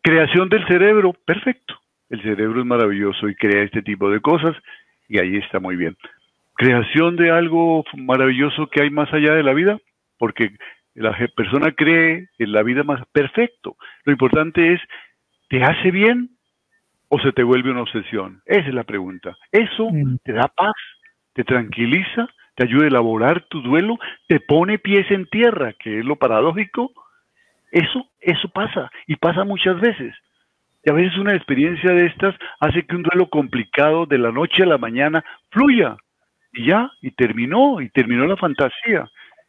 Creación del cerebro, perfecto. El cerebro es maravilloso y crea este tipo de cosas y ahí está muy bien. Creación de algo maravilloso que hay más allá de la vida, porque la persona cree en la vida más perfecto. Lo importante es, ¿te hace bien o se te vuelve una obsesión? Esa es la pregunta. Eso te da paz, te tranquiliza, te ayuda a elaborar tu duelo, te pone pies en tierra, que es lo paradójico, Eso, eso pasa y pasa muchas veces. Y a veces una experiencia de estas hace que un duelo complicado de la noche a la mañana fluya. Y ya, y terminó, y terminó la fantasía,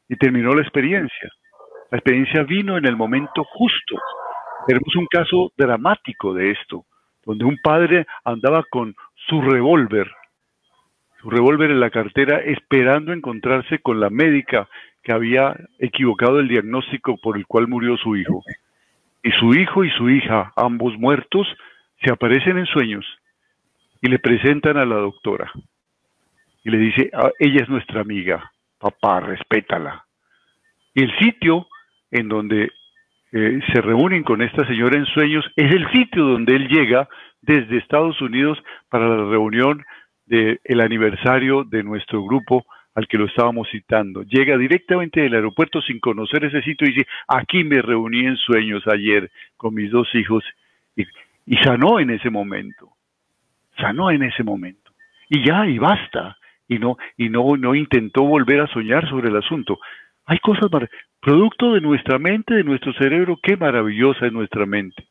y terminó la experiencia. La experiencia vino en el momento justo. Tenemos un caso dramático de esto, donde un padre andaba con su revólver, su revólver en la cartera, esperando encontrarse con la médica que había equivocado el diagnóstico por el cual murió su hijo y su hijo y su hija, ambos muertos, se aparecen en sueños y le presentan a la doctora. Y le dice, ah, ella es nuestra amiga, papá, respétala. Y el sitio en donde eh, se reúnen con esta señora en sueños es el sitio donde él llega desde Estados Unidos para la reunión del el aniversario de nuestro grupo al que lo estábamos citando. Llega directamente del aeropuerto sin conocer ese sitio y dice, aquí me reuní en sueños ayer con mis dos hijos y, y sanó en ese momento. Sanó en ese momento. Y ya, y basta. Y no, y no, no intentó volver a soñar sobre el asunto. Hay cosas producto de nuestra mente, de nuestro cerebro, qué maravillosa es nuestra mente.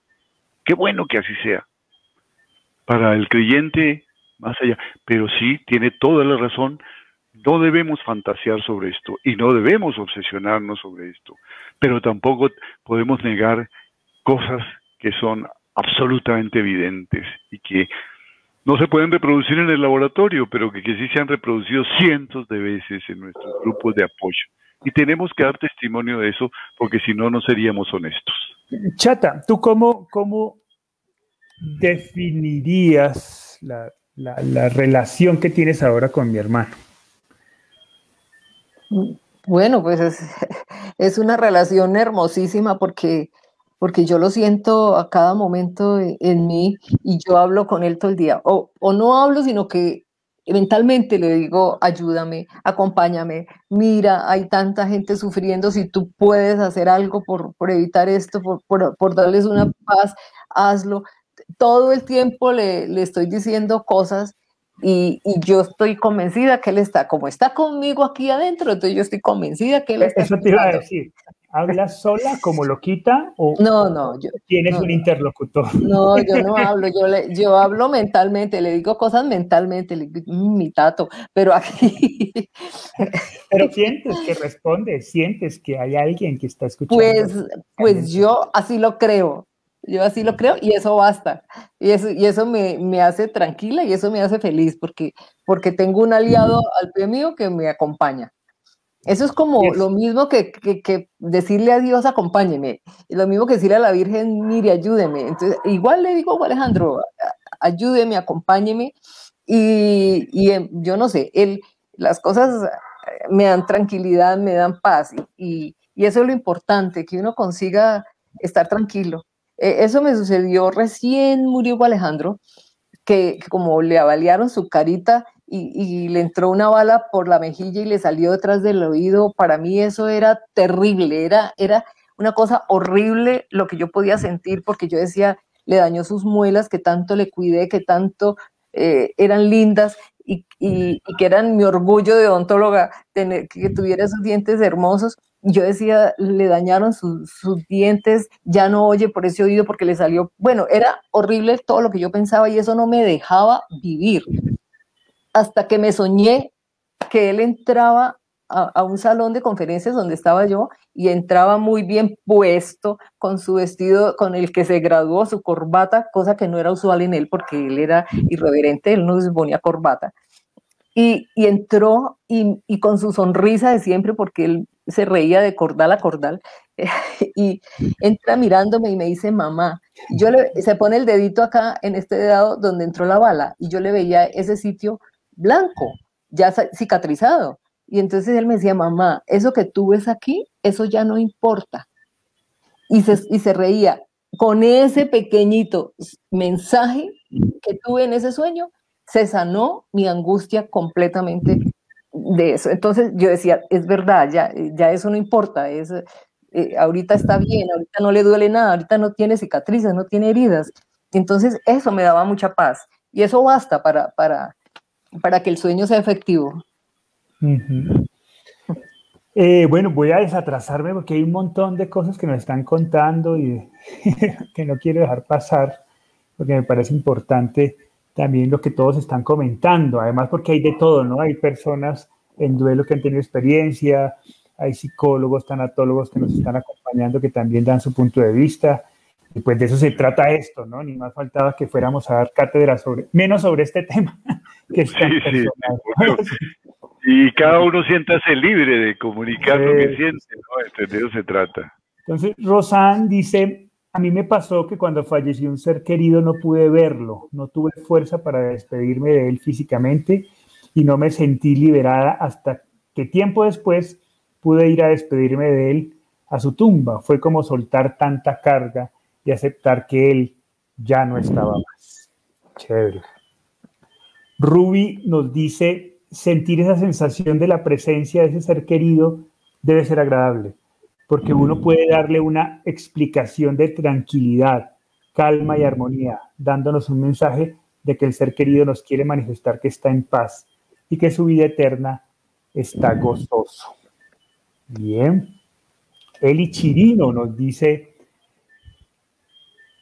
Qué bueno que así sea. Para el creyente, más allá. Pero sí, tiene toda la razón, no debemos fantasear sobre esto y no debemos obsesionarnos sobre esto, pero tampoco podemos negar cosas que son absolutamente evidentes y que no se pueden reproducir en el laboratorio, pero que, sí se han reproducido cientos de veces en nuestros grupos de apoyo. Y tenemos que dar testimonio de eso, porque si no, no seríamos honestos. Chata, ¿tú cómo, cómo definirías la, la relación que tienes ahora con mi hermano? Bueno, pues es, una relación hermosísima porque, porque yo lo siento a cada momento en mí y yo hablo con él todo el día. O, no hablo, sino que mentalmente le digo, ayúdame, acompáñame, mira, hay tanta gente sufriendo, si tú puedes hacer algo por, evitar esto, por, por, darles una paz, hazlo. Todo el tiempo le, le estoy diciendo cosas y, yo estoy convencida que él está, como está conmigo aquí adentro, entonces yo estoy convencida que él está. Eso te iba a decir. ¿Hablas sola como lo quita o no, no, yo, tienes un interlocutor? No, yo no hablo, yo, le, yo hablo mentalmente, le digo cosas mentalmente, le digo, mm, mi tato, pero aquí... Pero sientes que responde, sientes que hay alguien que está escuchando. Pues, pues yo así lo creo, yo así lo creo y eso basta. Y eso, y eso me, me, hace tranquila y eso me hace feliz porque, porque tengo un aliado al pie mío que me acompaña. Eso es como lo mismo que, que, decirle a Dios, acompáñeme. Y lo mismo que decirle a la Virgen, mire, ayúdeme. Entonces, igual le digo a Alejandro, ayúdeme, acompáñeme. Y, y em, yo no sé, él, las cosas me dan tranquilidad, me dan paz. Y, y eso es lo importante, que uno consiga estar tranquilo eh, eso me sucedió recién murió Alejandro, que, como le avaliaron su carita y, le entró una bala por la mejilla y le salió detrás del oído, para mí eso era terrible, era, era una cosa horrible lo que yo podía sentir porque yo decía, le dañó sus muelas que tanto le cuidé, que tanto eh, eran lindas y, que eran mi orgullo de odontóloga, tener, que tuviera esos dientes hermosos yo decía, le dañaron sus, dientes, ya no oye por ese oído porque le salió, bueno, era horrible todo lo que yo pensaba y eso no me dejaba vivir. Hasta que me soñé que él entraba a, un salón de conferencias donde estaba yo y entraba muy bien puesto con su vestido con el que se graduó, su corbata, cosa que no era usual en él porque él era irreverente, él no se ponía corbata. Y, entró y, y, con su sonrisa de siempre, porque él se reía de cordal a cordal y entra mirándome y me dice mamá. Yo le, se pone el dedito acá en este dedo donde entró la bala y yo le veía ese sitio blanco, ya cicatrizado. Y entonces él me decía, mamá, eso que tú ves aquí, eso ya no importa. Y se, y se reía. Con ese pequeñito mensaje que tuve en ese sueño, se sanó mi angustia completamente de eso. Entonces yo decía, es verdad, ya, ya eso no importa, es, eh, ahorita está bien, ahorita no le duele nada, ahorita no tiene cicatrices, no tiene heridas. Entonces eso me daba mucha paz y eso basta para, para, para que el sueño sea efectivo. Eh, bueno, voy a desatrasarme porque hay un montón de cosas que nos están contando y que no quiero dejar pasar porque me parece importante también lo que todos están comentando, además porque hay de todo, ¿no? Hay personas en duelo que han tenido experiencia, hay psicólogos, tanatólogos que nos están acompañando que también dan su punto de vista. Y pues de eso se trata esto, ¿no? Ni más faltaba que fuéramos a dar cátedra sobre, menos sobre este tema, que es tan sí, y cada uno siéntase libre de comunicar lo que siente, ¿no? De eso se trata. Entonces, Rosan dice, a mí me pasó que cuando falleció un ser querido no pude verlo, no tuve fuerza para despedirme de él físicamente y no me sentí liberada hasta que tiempo después pude ir a despedirme de él a su tumba. Fue como soltar tanta carga y aceptar que él ya no estaba más. Chévere. Ruby nos dice, sentir esa sensación de la presencia de ese ser querido debe ser agradable, porque uno puede darle una explicación de tranquilidad, calma y armonía, dándonos un mensaje de que el ser querido nos quiere manifestar que está en paz y que su vida eterna está gozoso. Bien. Eli Chirino nos dice,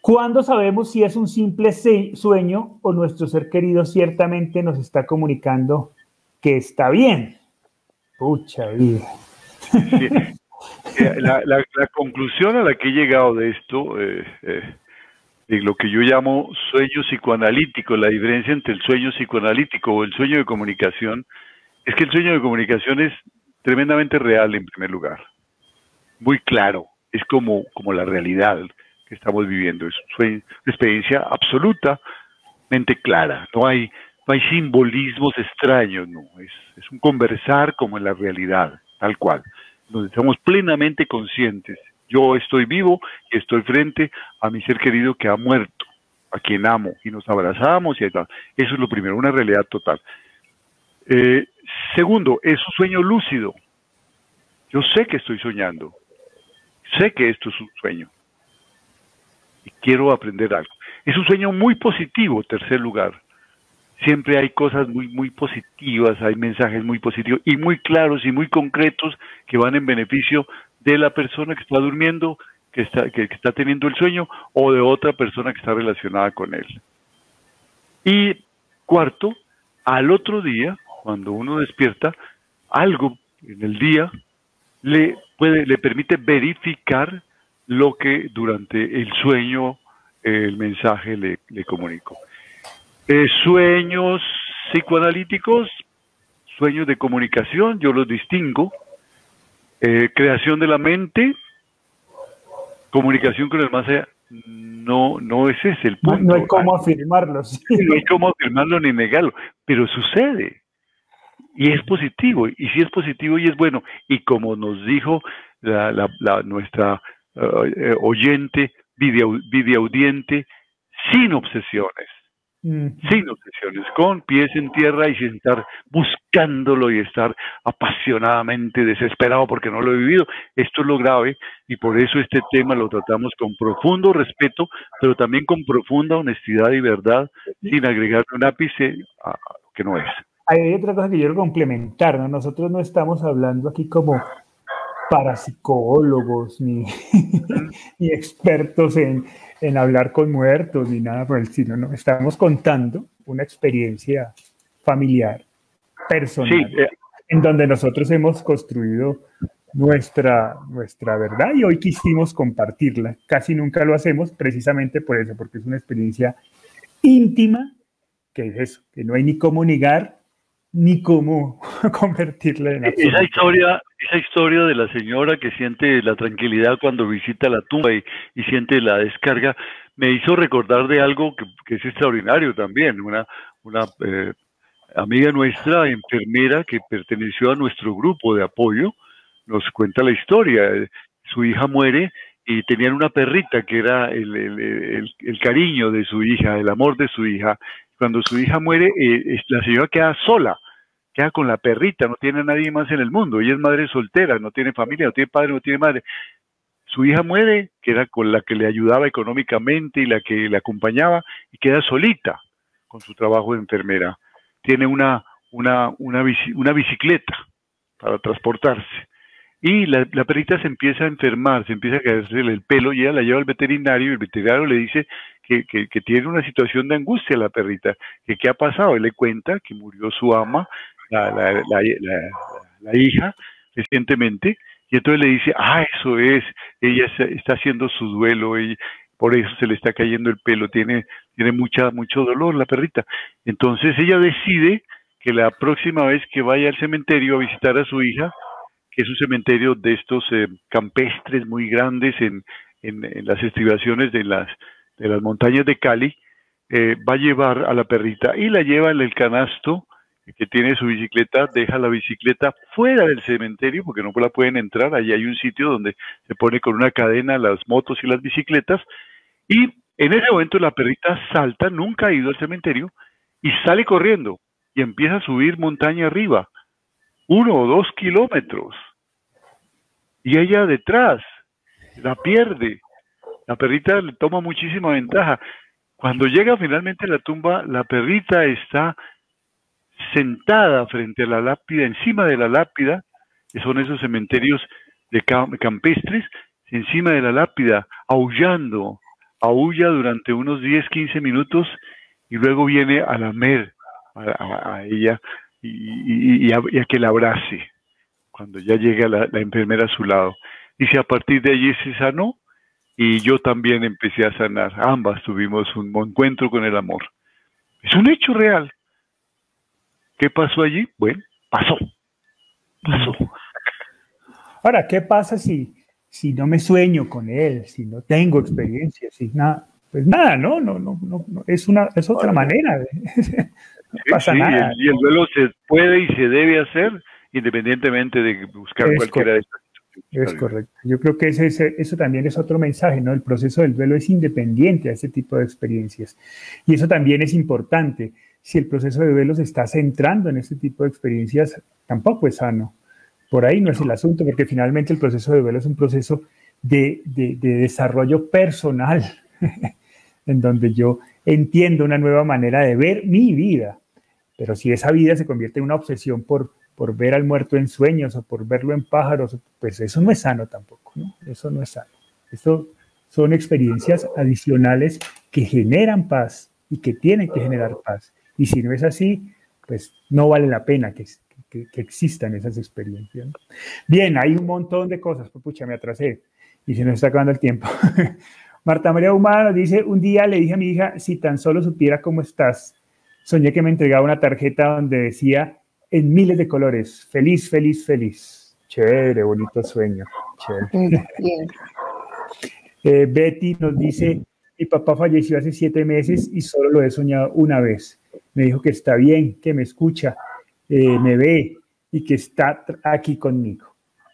¿cuándo sabemos si es un simple sueño o nuestro ser querido ciertamente nos está comunicando que está bien? Pucha vida. La, conclusión a la que he llegado de esto, eh, eh, de lo que yo llamo sueño psicoanalítico, la diferencia entre el sueño psicoanalítico o el sueño de comunicación, es que el sueño de comunicación es tremendamente real en primer lugar, muy claro, es como, como la realidad que estamos viviendo, es una experiencia absolutamente clara, no hay, no hay simbolismos extraños, no, es, es un conversar como en la realidad, tal cual, donde estamos plenamente conscientes. Yo estoy vivo y estoy frente a mi ser querido que ha muerto, a quien amo, y nos abrazamos y. Eso es lo primero, una realidad total. Eh, segundo, es un sueño lúcido. Yo sé que estoy soñando. Sé que esto es un sueño. Quiero aprender algo. Es un sueño muy positivo, tercer lugar. Siempre hay cosas muy, muy positivas, hay mensajes muy positivos y muy claros y muy concretos que van en beneficio de la persona que está durmiendo, que está, que está teniendo el sueño o de otra persona que está relacionada con él. Y cuarto, al otro día, cuando uno despierta, algo en el día le, puede, le permite verificar lo que durante el sueño el mensaje le, le comunicó. Eh, sueños psicoanalíticos, sueños de comunicación, yo los distingo. Eh, creación de la mente, comunicación con el más allá, no, no ese es el punto. No, hay cómo afirmarlo. No hay cómo afirmarlo ni negarlo, pero sucede y es positivo, y si es positivo y es bueno, y como nos dijo la, la, nuestra uh, oyente, videoaudiente, sin obsesiones, mm. sin obsesiones, con pies en tierra y sin estar buscándolo y estar apasionadamente desesperado porque no lo he vivido. Esto es lo grave y por eso este tema lo tratamos con profundo respeto, pero también con profunda honestidad y verdad, sin agregar un ápice a lo que no es hay otra cosa que quiero complementar, ¿no? Nosotros no estamos hablando aquí como parapsicólogos ni, ni expertos en, en, hablar con muertos ni nada por el estilo, ¿no? Estamos contando una experiencia familiar, personal, eh. en donde nosotros hemos construido nuestra, nuestra verdad y hoy quisimos compartirla. Casi nunca lo hacemos precisamente por eso, porque es una experiencia íntima, que es eso, que no hay ni cómo negar ni cómo convertirla en Esa historia, esa historia de la señora que siente la tranquilidad cuando visita la tumba y, siente la descarga, me hizo recordar de algo que, es extraordinario también. Una, una eh, amiga nuestra, enfermera, que perteneció a nuestro grupo de apoyo, nos cuenta la historia. Su hija muere y tenían una perrita que era el, el cariño de su hija, el amor de su hija, cuando su hija muere, eh, la señora queda sola, queda con la perrita, no tiene nadie más en el mundo. Ella es madre soltera, no tiene familia, no tiene padre, no tiene madre. Su hija muere, que era con la que le ayudaba económicamente y la que le acompañaba, y queda solita con su trabajo de enfermera. Tiene una, una, una, una bicicleta para transportarse. y la, perrita se empieza a enfermar, se empieza a caerse el pelo y ella la lleva al veterinario y el veterinario le dice que, que, tiene una situación de angustia la perrita, que qué ha pasado, él le cuenta que murió su ama, la, la, la, hija, recientemente, y entonces le dice, ah, eso es, ella está haciendo su duelo, y por eso se le está cayendo el pelo, tiene, tiene mucha, mucho dolor la perrita. Entonces ella decide que la próxima vez que vaya al cementerio a visitar a su hija, que es un cementerio de estos eh, campestres muy grandes en, en, las estribaciones de las, de las montañas de Cali, eh, va a llevar a la perrita y la lleva en el canasto que tiene su bicicleta, deja la bicicleta fuera del cementerio porque no la pueden entrar, allí hay un sitio donde se pone con una cadena las motos y las bicicletas y en ese momento la perrita salta, nunca ha ido al cementerio y sale corriendo y empieza a subir montaña arriba, uno o dos kilómetros y ella detrás la pierde. La perrita le toma muchísima ventaja. Cuando llega finalmente a la tumba, la perrita está sentada frente a la lápida, encima de la lápida, que son esos cementerios de campestres, encima de la lápida, aullando, aulla durante unos 10, 15 minutos y luego viene a lamer a, ella y, a, que la abrace cuando ya llega la, enfermera a su lado. Dice, a partir de allí se sanó y yo también empecé a sanar. Ambas tuvimos un encuentro con el amor. Es un hecho real. ¿Qué pasó allí? Bueno, pasó. Pasó. Ahora, ¿qué pasa si, si no me sueño con él, si no tengo experiencia, si nada? Pues nada, no, no, no, no, es una, es otra manera. no pasa nada. Y el, duelo se puede y se debe hacer independientemente de buscar cualquiera de estas es correcto. Yo creo que ese, eso también es otro mensaje, ¿no? El proceso del duelo es independiente a ese tipo de experiencias. Y eso también es importante. Si el proceso de duelo se está centrando en este tipo de experiencias, tampoco es sano. Por ahí no es el asunto, porque finalmente el proceso de duelo es un proceso de, de desarrollo personal, en donde yo entiendo una nueva manera de ver mi vida. Pero si esa vida se convierte en una obsesión por por ver al muerto en sueños o por verlo en pájaros, pues eso no es sano tampoco, ¿no? Eso no es sano. Esto son experiencias adicionales que generan paz y que tienen que generar paz. Y si no es así, pues no vale la pena que, existan esas experiencias. Bien, hay un montón de cosas, pues pucha, me atrasé y se nos está acabando el tiempo. Marta María Humano dice, un día le dije a mi hija, si tan solo supiera cómo estás, soñé que me entregaba una tarjeta donde decía, en miles de colores. Feliz, feliz, feliz. Chévere, bonito sueño. Eh, Betty nos dice, mi papá falleció hace siete meses y solo lo he soñado una vez. Me dijo que está bien, que me escucha, eh, me ve y que está aquí conmigo.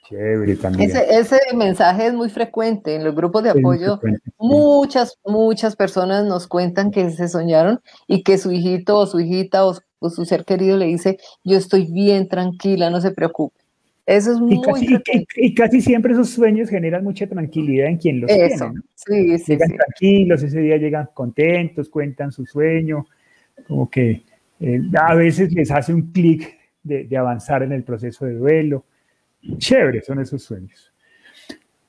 Chévere también. Ese, mensaje es muy frecuente en los grupos de apoyo. Muchas, muchas personas nos cuentan que se soñaron y que su hijito o su hijita o su ser querido le dice, yo estoy bien, tranquila, no se preocupe. Eso es muy y casi, siempre esos sueños generan mucha tranquilidad en quien los tiene. Sí, sí, llegan tranquilos, ese día llegan contentos, cuentan su sueño, como que eh, a veces les hace un clic de, avanzar en el proceso de duelo. Chévere son esos sueños.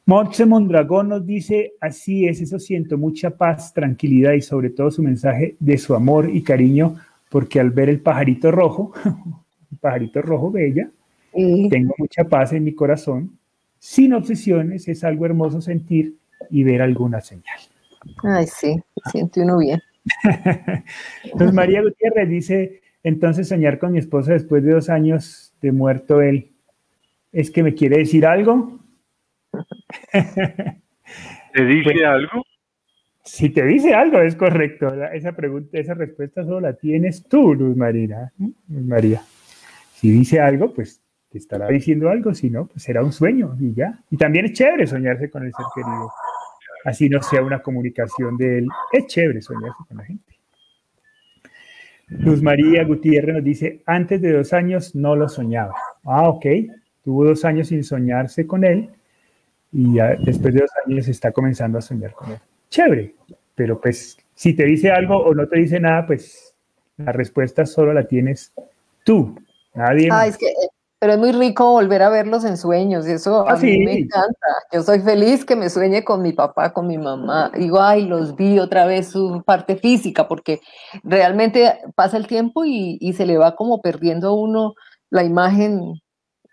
Montse Mondragón nos dice, así es, eso siento, mucha paz, tranquilidad y sobre todo su mensaje de su amor y cariño porque al ver el pajarito rojo, el pajarito rojo bella, tengo mucha paz en mi corazón. Sin obsesiones, es algo hermoso sentir y ver alguna señal. Ay, sí, siente uno bien. Entonces María Gutiérrez dice, entonces soñar con mi esposa después de dos años de muerto él, ¿es que me quiere decir algo? ¿Te dice algo? Si te dice algo, es correcto. Esa pregunta, esa respuesta solo la tienes tú, Luz Marina. Luz María. Si dice algo, pues te estará diciendo algo. Si no, pues será un sueño y ya. Y también es chévere soñarse con el ser querido. Así no sea una comunicación de él. Es chévere soñarse con la gente. Luz María Gutiérrez nos dice, antes de dos años no lo soñaba. Ah, ok. Tuvo dos años sin soñarse con él y después de dos años está comenzando a soñar con él chévere, pero pues si te dice algo o no te dice nada, pues la respuesta solo la tienes tú, nadie ah, es que, eh, pero es muy rico volver a verlos en sueños, y eso a ah, mí me encanta. Yo soy feliz que me sueñe con mi papá, con mi mamá. Digo, ay, los vi otra vez su parte física, porque realmente pasa el tiempo y, y se le va como perdiendo a uno la imagen,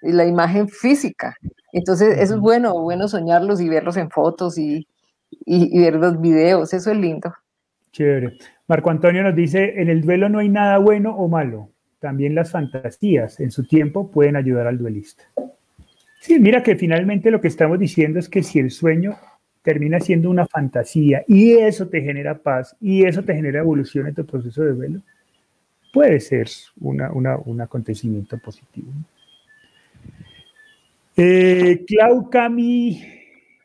la imagen física. Entonces, eso es bueno, bueno soñarlos y verlos en fotos y, y, y ver los videos, eso es lindo. Chévere. Marco Antonio nos dice, en el duelo no hay nada bueno o malo también las fantasías en su tiempo pueden ayudar al duelista. Sí, mira que finalmente lo que estamos diciendo es que si el sueño termina siendo una fantasía y eso te genera paz y eso te genera evolución en tu proceso de duelo, puede ser un acontecimiento positivo. Eh, Clau Cami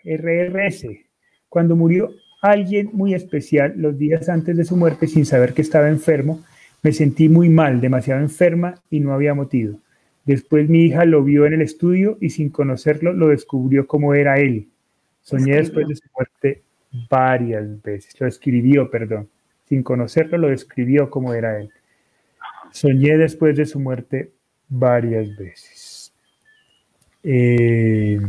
RRS, cuando murió alguien muy especial los días antes de su muerte sin saber que estaba enfermo, me sentí muy mal, demasiado enferma y no había motivo. Después mi hija lo vio en el estudio y sin conocerlo lo descubrió cómo era él. Soñé después de su muerte varias veces. Lo escribió, perdón. Sin conocerlo lo describió como era él. Soñé después de su muerte varias veces. Eh,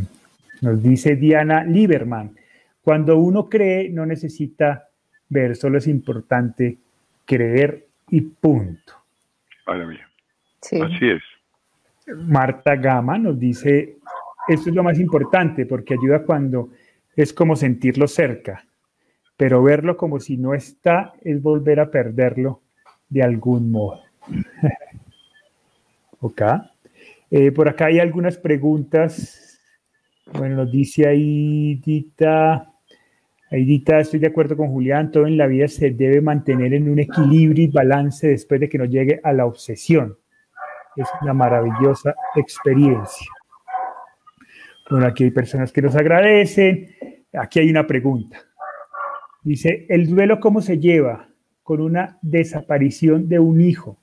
nos dice Diana Lieberman, cuando uno cree no necesita ver, solo es importante creer y punto. Vale, sí. Así es. Marta Gama nos dice, esto es lo más importante porque ayuda cuando es como sentirlo cerca, pero verlo como si no está es volver a perderlo de algún modo. ok. Eh, por acá hay algunas preguntas. Bueno, nos dice ahí Dita, Aidita, estoy de acuerdo con Julián, todo en la vida se debe mantener en un equilibrio y balance después de que no llegue a la obsesión. Es una maravillosa experiencia. Bueno, aquí hay personas que nos agradecen. Aquí hay una pregunta. Dice, ¿el duelo cómo se lleva? Con una desaparición de un hijo.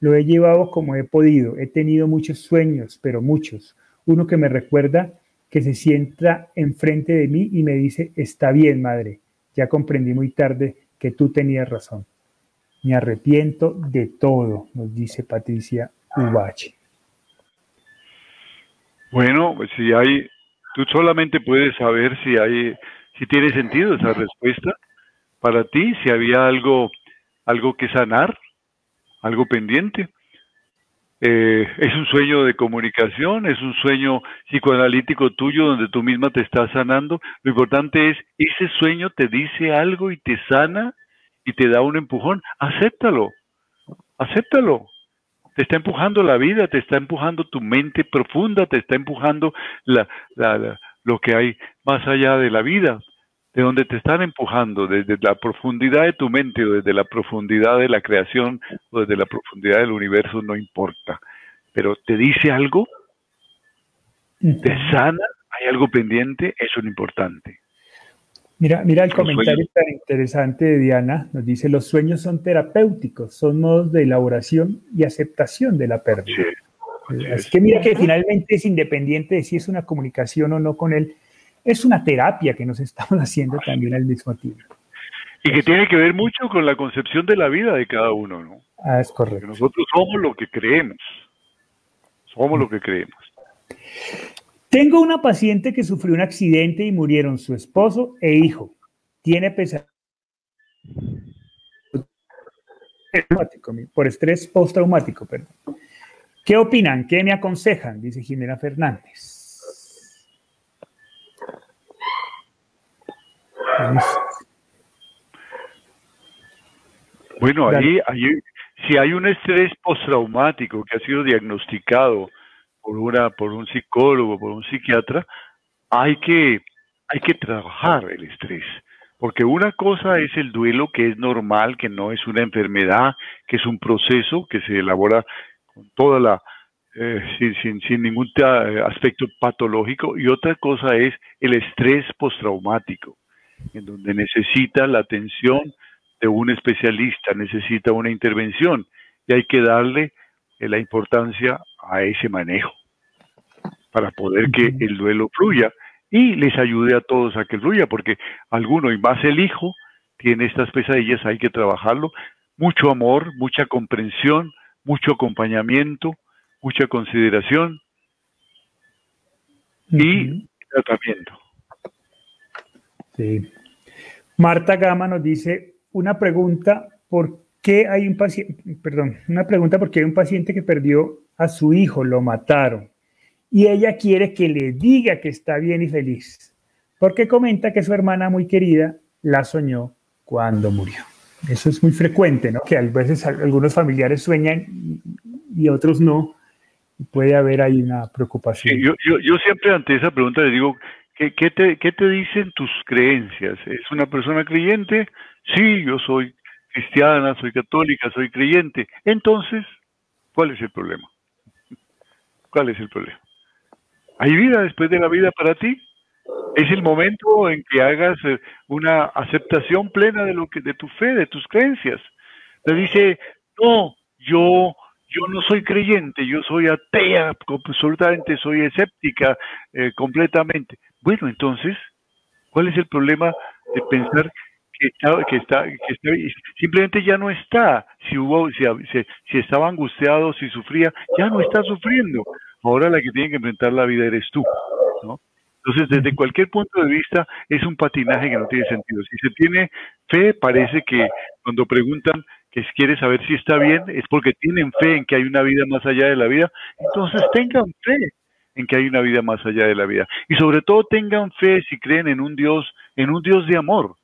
Lo he llevado como he podido. He tenido muchos sueños, pero muchos. Uno que me recuerda que se sienta enfrente de mí y me dice, está bien, madre, ya comprendí muy tarde que tú tenías razón. Me arrepiento de todo, nos dice Patricia Ubache. Bueno, pues si hay, tú solamente puedes saber si hay, si tiene sentido esa respuesta para ti, si había algo, algo que sanar, algo pendiente. Eh, es un sueño de comunicación, es un sueño psicoanalítico tuyo donde tú misma te estás sanando. Lo importante es, ese sueño te dice algo y te sana y te da un empujón. Acéptalo, acéptalo. Te está empujando la vida, te está empujando tu mente profunda, te está empujando la, lo que hay más allá de la vida de donde te están empujando, desde la profundidad de tu mente o desde la profundidad de la creación o desde la profundidad del universo, no importa. Pero te dice algo, te sana, hay algo pendiente, eso es lo importante. Mira, mira el comentario tan interesante de Diana, nos dice, los sueños son terapéuticos, son modos de elaboración y aceptación de la pérdida. Así que mira que finalmente es independiente de si es una comunicación o no con él, es una terapia que nos estamos haciendo también al mismo tiempo. Y que tiene que ver mucho con la concepción de la vida de cada uno, ¿no? Ah, es correcto. nosotros somos lo que creemos. Somos lo que creemos. Tengo una paciente que sufrió un accidente y murieron su esposo e hijo. Tiene pesadillas por estrés postraumático, perdón. ¿Qué opinan? ¿Qué me aconsejan? Dice Jimena Fernández. Bueno, ahí, si hay un estrés postraumático que ha sido diagnosticado por una, por un psicólogo, por un psiquiatra, hay que, hay que trabajar el estrés. Porque una cosa es el duelo, que es normal, que no es una enfermedad, que es un proceso que se elabora con toda la, eh, sin, sin, sin, ningún eh, aspecto patológico, y otra cosa es el estrés postraumático en donde necesita la atención de un especialista, necesita una intervención y hay que darle eh, la importancia a ese manejo para poder que el duelo fluya y les ayude a todos a que fluya, porque alguno y más el hijo tiene estas pesadillas, hay que trabajarlo, mucho amor, mucha comprensión, mucho acompañamiento, mucha consideración y tratamiento. Sí. Marta Gama nos dice una pregunta, ¿por qué hay un paciente, perdón, una pregunta porque hay un paciente que perdió a su hijo, lo mataron, y ella quiere que le diga que está bien y feliz, porque comenta que su hermana muy querida la soñó cuando murió. Eso es muy frecuente, ¿no? Que a veces algunos familiares sueñan y otros no. Puede haber ahí una preocupación. yo, yo, siempre ante esa pregunta le digo, ¿qué, qué, te, ¿qué te dicen tus creencias? ¿Es una persona creyente? Sí, yo soy cristiana, soy católica, soy creyente. Entonces, ¿cuál es el problema? ¿Cuál es el problema? ¿Hay vida después de la vida para ti? Es el momento en que hagas eh, una aceptación plena de lo que de tu fe, de tus creencias. Le dice, "No, yo yo no soy creyente, yo soy atea, absolutamente soy escéptica eh, completamente." Bueno, entonces, ¿cuál es el problema de pensar que está, que está, que está, simplemente ya no está. Si hubo, si, si, estaba angustiado, si sufría, ya no está sufriendo. Ahora la que tiene que enfrentar la vida eres tú, ¿no? Entonces, desde cualquier punto de vista, es un patinaje que no tiene sentido. Si se tiene fe, parece que cuando preguntan que quiere saber si está bien, es porque tienen fe en que hay una vida más allá de la vida. Entonces, tengan fe en que hay una vida más allá de la vida. Y sobre todo, tengan fe si creen en un Dios, en un Dios de amor,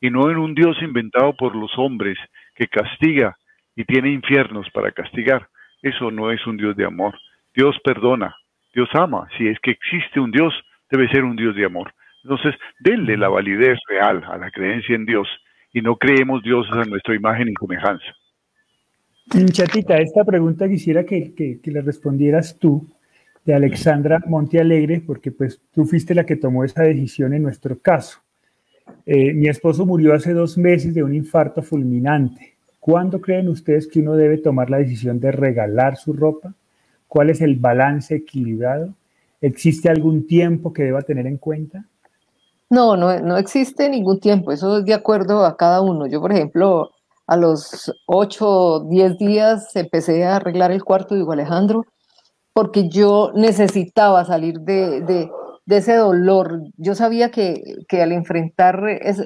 y no en un Dios inventado por los hombres que castiga y tiene infiernos para castigar. Eso no es un Dios de amor. Dios perdona, Dios ama. Si es que existe un Dios, debe ser un Dios de amor. Entonces, denle la validez real a la creencia en Dios y no creemos dioses a nuestra imagen y semejanza. Chatita, esta pregunta quisiera que, que, le respondieras tú, de Alexandra Montealegre, porque pues tú fuiste la que tomó esa decisión en nuestro caso. Eh, mi esposo murió hace dos meses de un infarto fulminante. ¿Cuándo creen ustedes que uno debe tomar la decisión de regalar su ropa? ¿Cuál es el balance equilibrado? ¿Existe algún tiempo que deba tener en cuenta? No, no, no existe ningún tiempo. Eso es de acuerdo a cada uno. Yo, por ejemplo, a los 8 o 10 días empecé a arreglar el cuarto, digo Alejandro, porque yo necesitaba salir de, de ese dolor. Yo sabía que, al enfrentar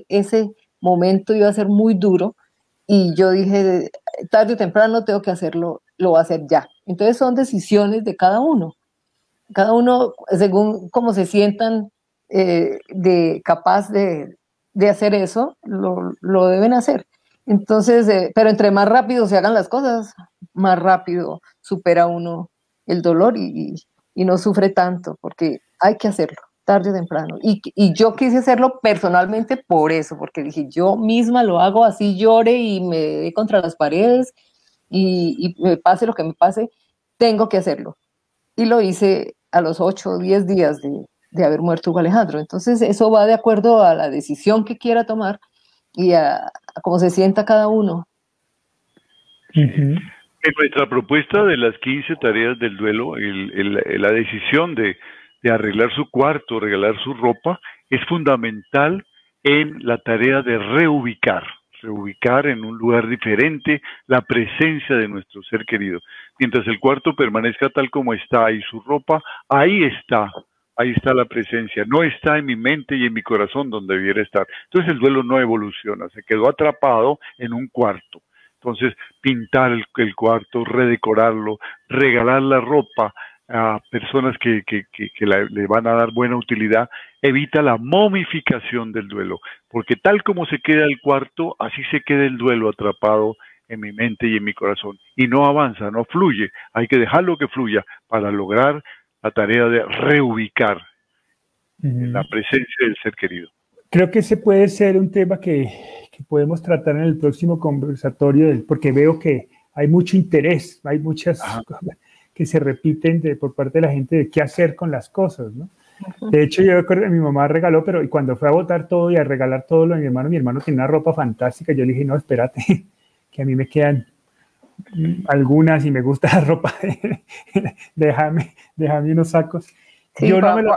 ese momento iba a ser muy duro y yo dije, tarde o temprano tengo que hacerlo, lo voy a hacer ya. Entonces son decisiones de cada uno. Cada uno, según cómo se sientan eh, de capaz de, hacer eso, lo, deben hacer. Entonces, eh, pero entre más rápido se hagan las cosas, más rápido supera uno el dolor y, y no sufre tanto, porque hay que hacerlo, tarde o temprano. Y, yo quise hacerlo personalmente por eso, porque dije, yo misma lo hago así, llore y me dé contra las paredes y, me pase lo que me pase, tengo que hacerlo. Y lo hice a los 8 o 10 días de, haber muerto Hugo Alejandro. Entonces, eso va de acuerdo a la decisión que quiera tomar y a, cómo se sienta cada uno. En nuestra propuesta de las 15 tareas del duelo, la decisión de, de arreglar su cuarto, regalar su ropa, es fundamental en la tarea de reubicar, reubicar en un lugar diferente la presencia de nuestro ser querido. Mientras el cuarto permanezca tal como está y su ropa, ahí está, ahí está la presencia, no está en mi mente y en mi corazón donde debiera estar. Entonces el duelo no evoluciona, se quedó atrapado en un cuarto. Entonces, pintar el, cuarto, redecorarlo, regalar la ropa, a personas que, le van a dar buena utilidad, evita la momificación del duelo, porque tal como se queda el cuarto, así se queda el duelo atrapado en mi mente y en mi corazón, y no avanza, no fluye, hay que dejarlo que fluya para lograr la tarea de reubicar la presencia del ser querido. Creo que ese puede ser un tema que, que podemos tratar en el próximo conversatorio, porque veo que hay mucho interés, hay muchas que se repiten de, por parte de la gente de qué hacer con las cosas, ¿no? De hecho, yo recuerdo que mi mamá regaló, pero cuando fue a botar todo y a regalar todo lo de mi hermano, mi hermano tiene una ropa fantástica. Yo le dije, no, espérate, que a mí me quedan algunas y me gusta la ropa, déjame, déjame unos sacos. yo no me lo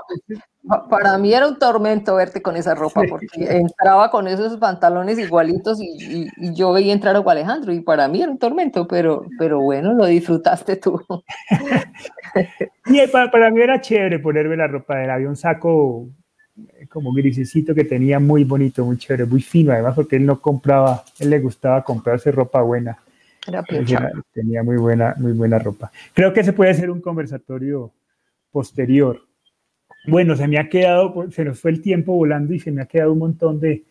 para mí era un tormento verte con esa ropa, porque entraba con esos pantalones igualitos y, yo veía entrar a Alejandro, y para mí era un tormento, pero, pero bueno, lo disfrutaste tú. y para, mí era chévere ponerme la ropa de él, había un saco eh, como grisecito que tenía muy bonito, muy chévere, muy fino, además porque él no compraba, él le gustaba comprarse ropa buena. Era tenía muy buena, muy buena ropa. Creo que se puede hacer un conversatorio posterior bueno, se me ha quedado, pues, se nos fue el tiempo volando y se me ha quedado un montón de,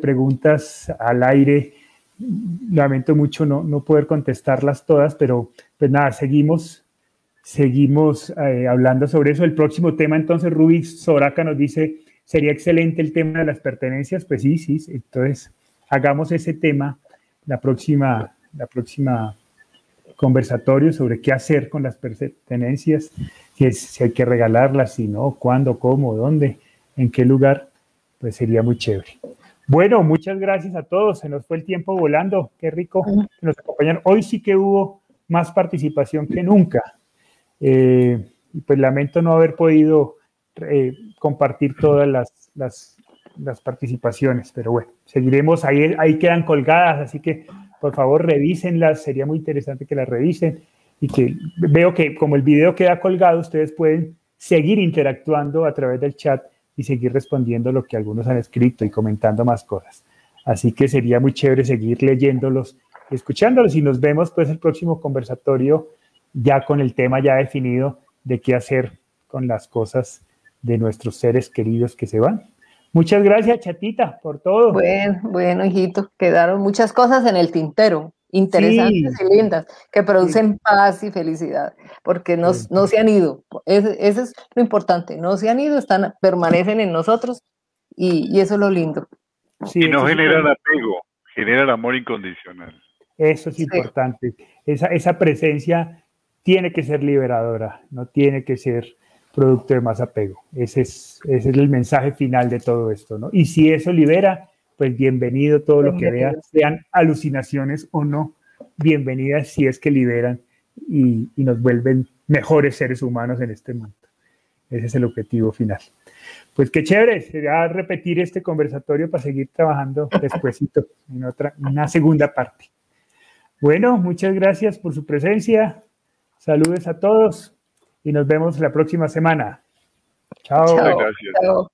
preguntas al aire. Lamento mucho no, no, poder contestarlas todas, pero pues nada, seguimos, seguimos eh, hablando sobre eso. El próximo tema, entonces, Rubik Soraca nos dice, sería excelente el tema de las pertenencias. Pues sí, sí, entonces hagamos ese tema la próxima, la próxima conversatorio sobre qué hacer con las pertenencias si, hay que regalarlas, si no, cuándo, cómo, dónde, en qué lugar, pues sería muy chévere. Bueno, muchas gracias a todos. Se nos fue el tiempo volando. Qué rico que nos acompañaron. Hoy sí que hubo más participación que nunca. Eh, y pues lamento no haber podido eh, compartir todas las, las, las, participaciones, pero bueno, seguiremos. Ahí, ahí quedan colgadas, así que por favor revísenlas. Sería muy interesante que las revisen y que veo que como el video queda colgado, ustedes pueden seguir interactuando a través del chat y seguir respondiendo lo que algunos han escrito y comentando más cosas. Así que sería muy chévere seguir leyéndolos, escuchándolos y nos vemos pues el próximo conversatorio ya con el tema ya definido de qué hacer con las cosas de nuestros seres queridos que se van. Muchas gracias, chatita, por todo. Bueno, bueno, hijito, quedaron muchas cosas en el tintero interesantes y lindas, que producen paz y felicidad, porque no, no se han ido. Ese, es lo importante, no se han ido, están, permanecen en nosotros y, eso es lo lindo. y no generan apego, generan amor incondicional. Eso es importante. Esa, esa presencia tiene que ser liberadora, no tiene que ser producto de más apego. Ese es, ese es el mensaje final de todo esto, ¿no? Y si eso libera, pues bienvenido todo lo que vean, sean alucinaciones o no, bienvenidas si es que liberan y, nos vuelven mejores seres humanos en este mundo. Ese es el objetivo final. Pues qué chévere, sería repetir este conversatorio para seguir trabajando despuesito en otra, una segunda parte. Bueno, muchas gracias por su presencia. Saludos a todos y nos vemos la próxima semana. Chao. Chao. Gracias.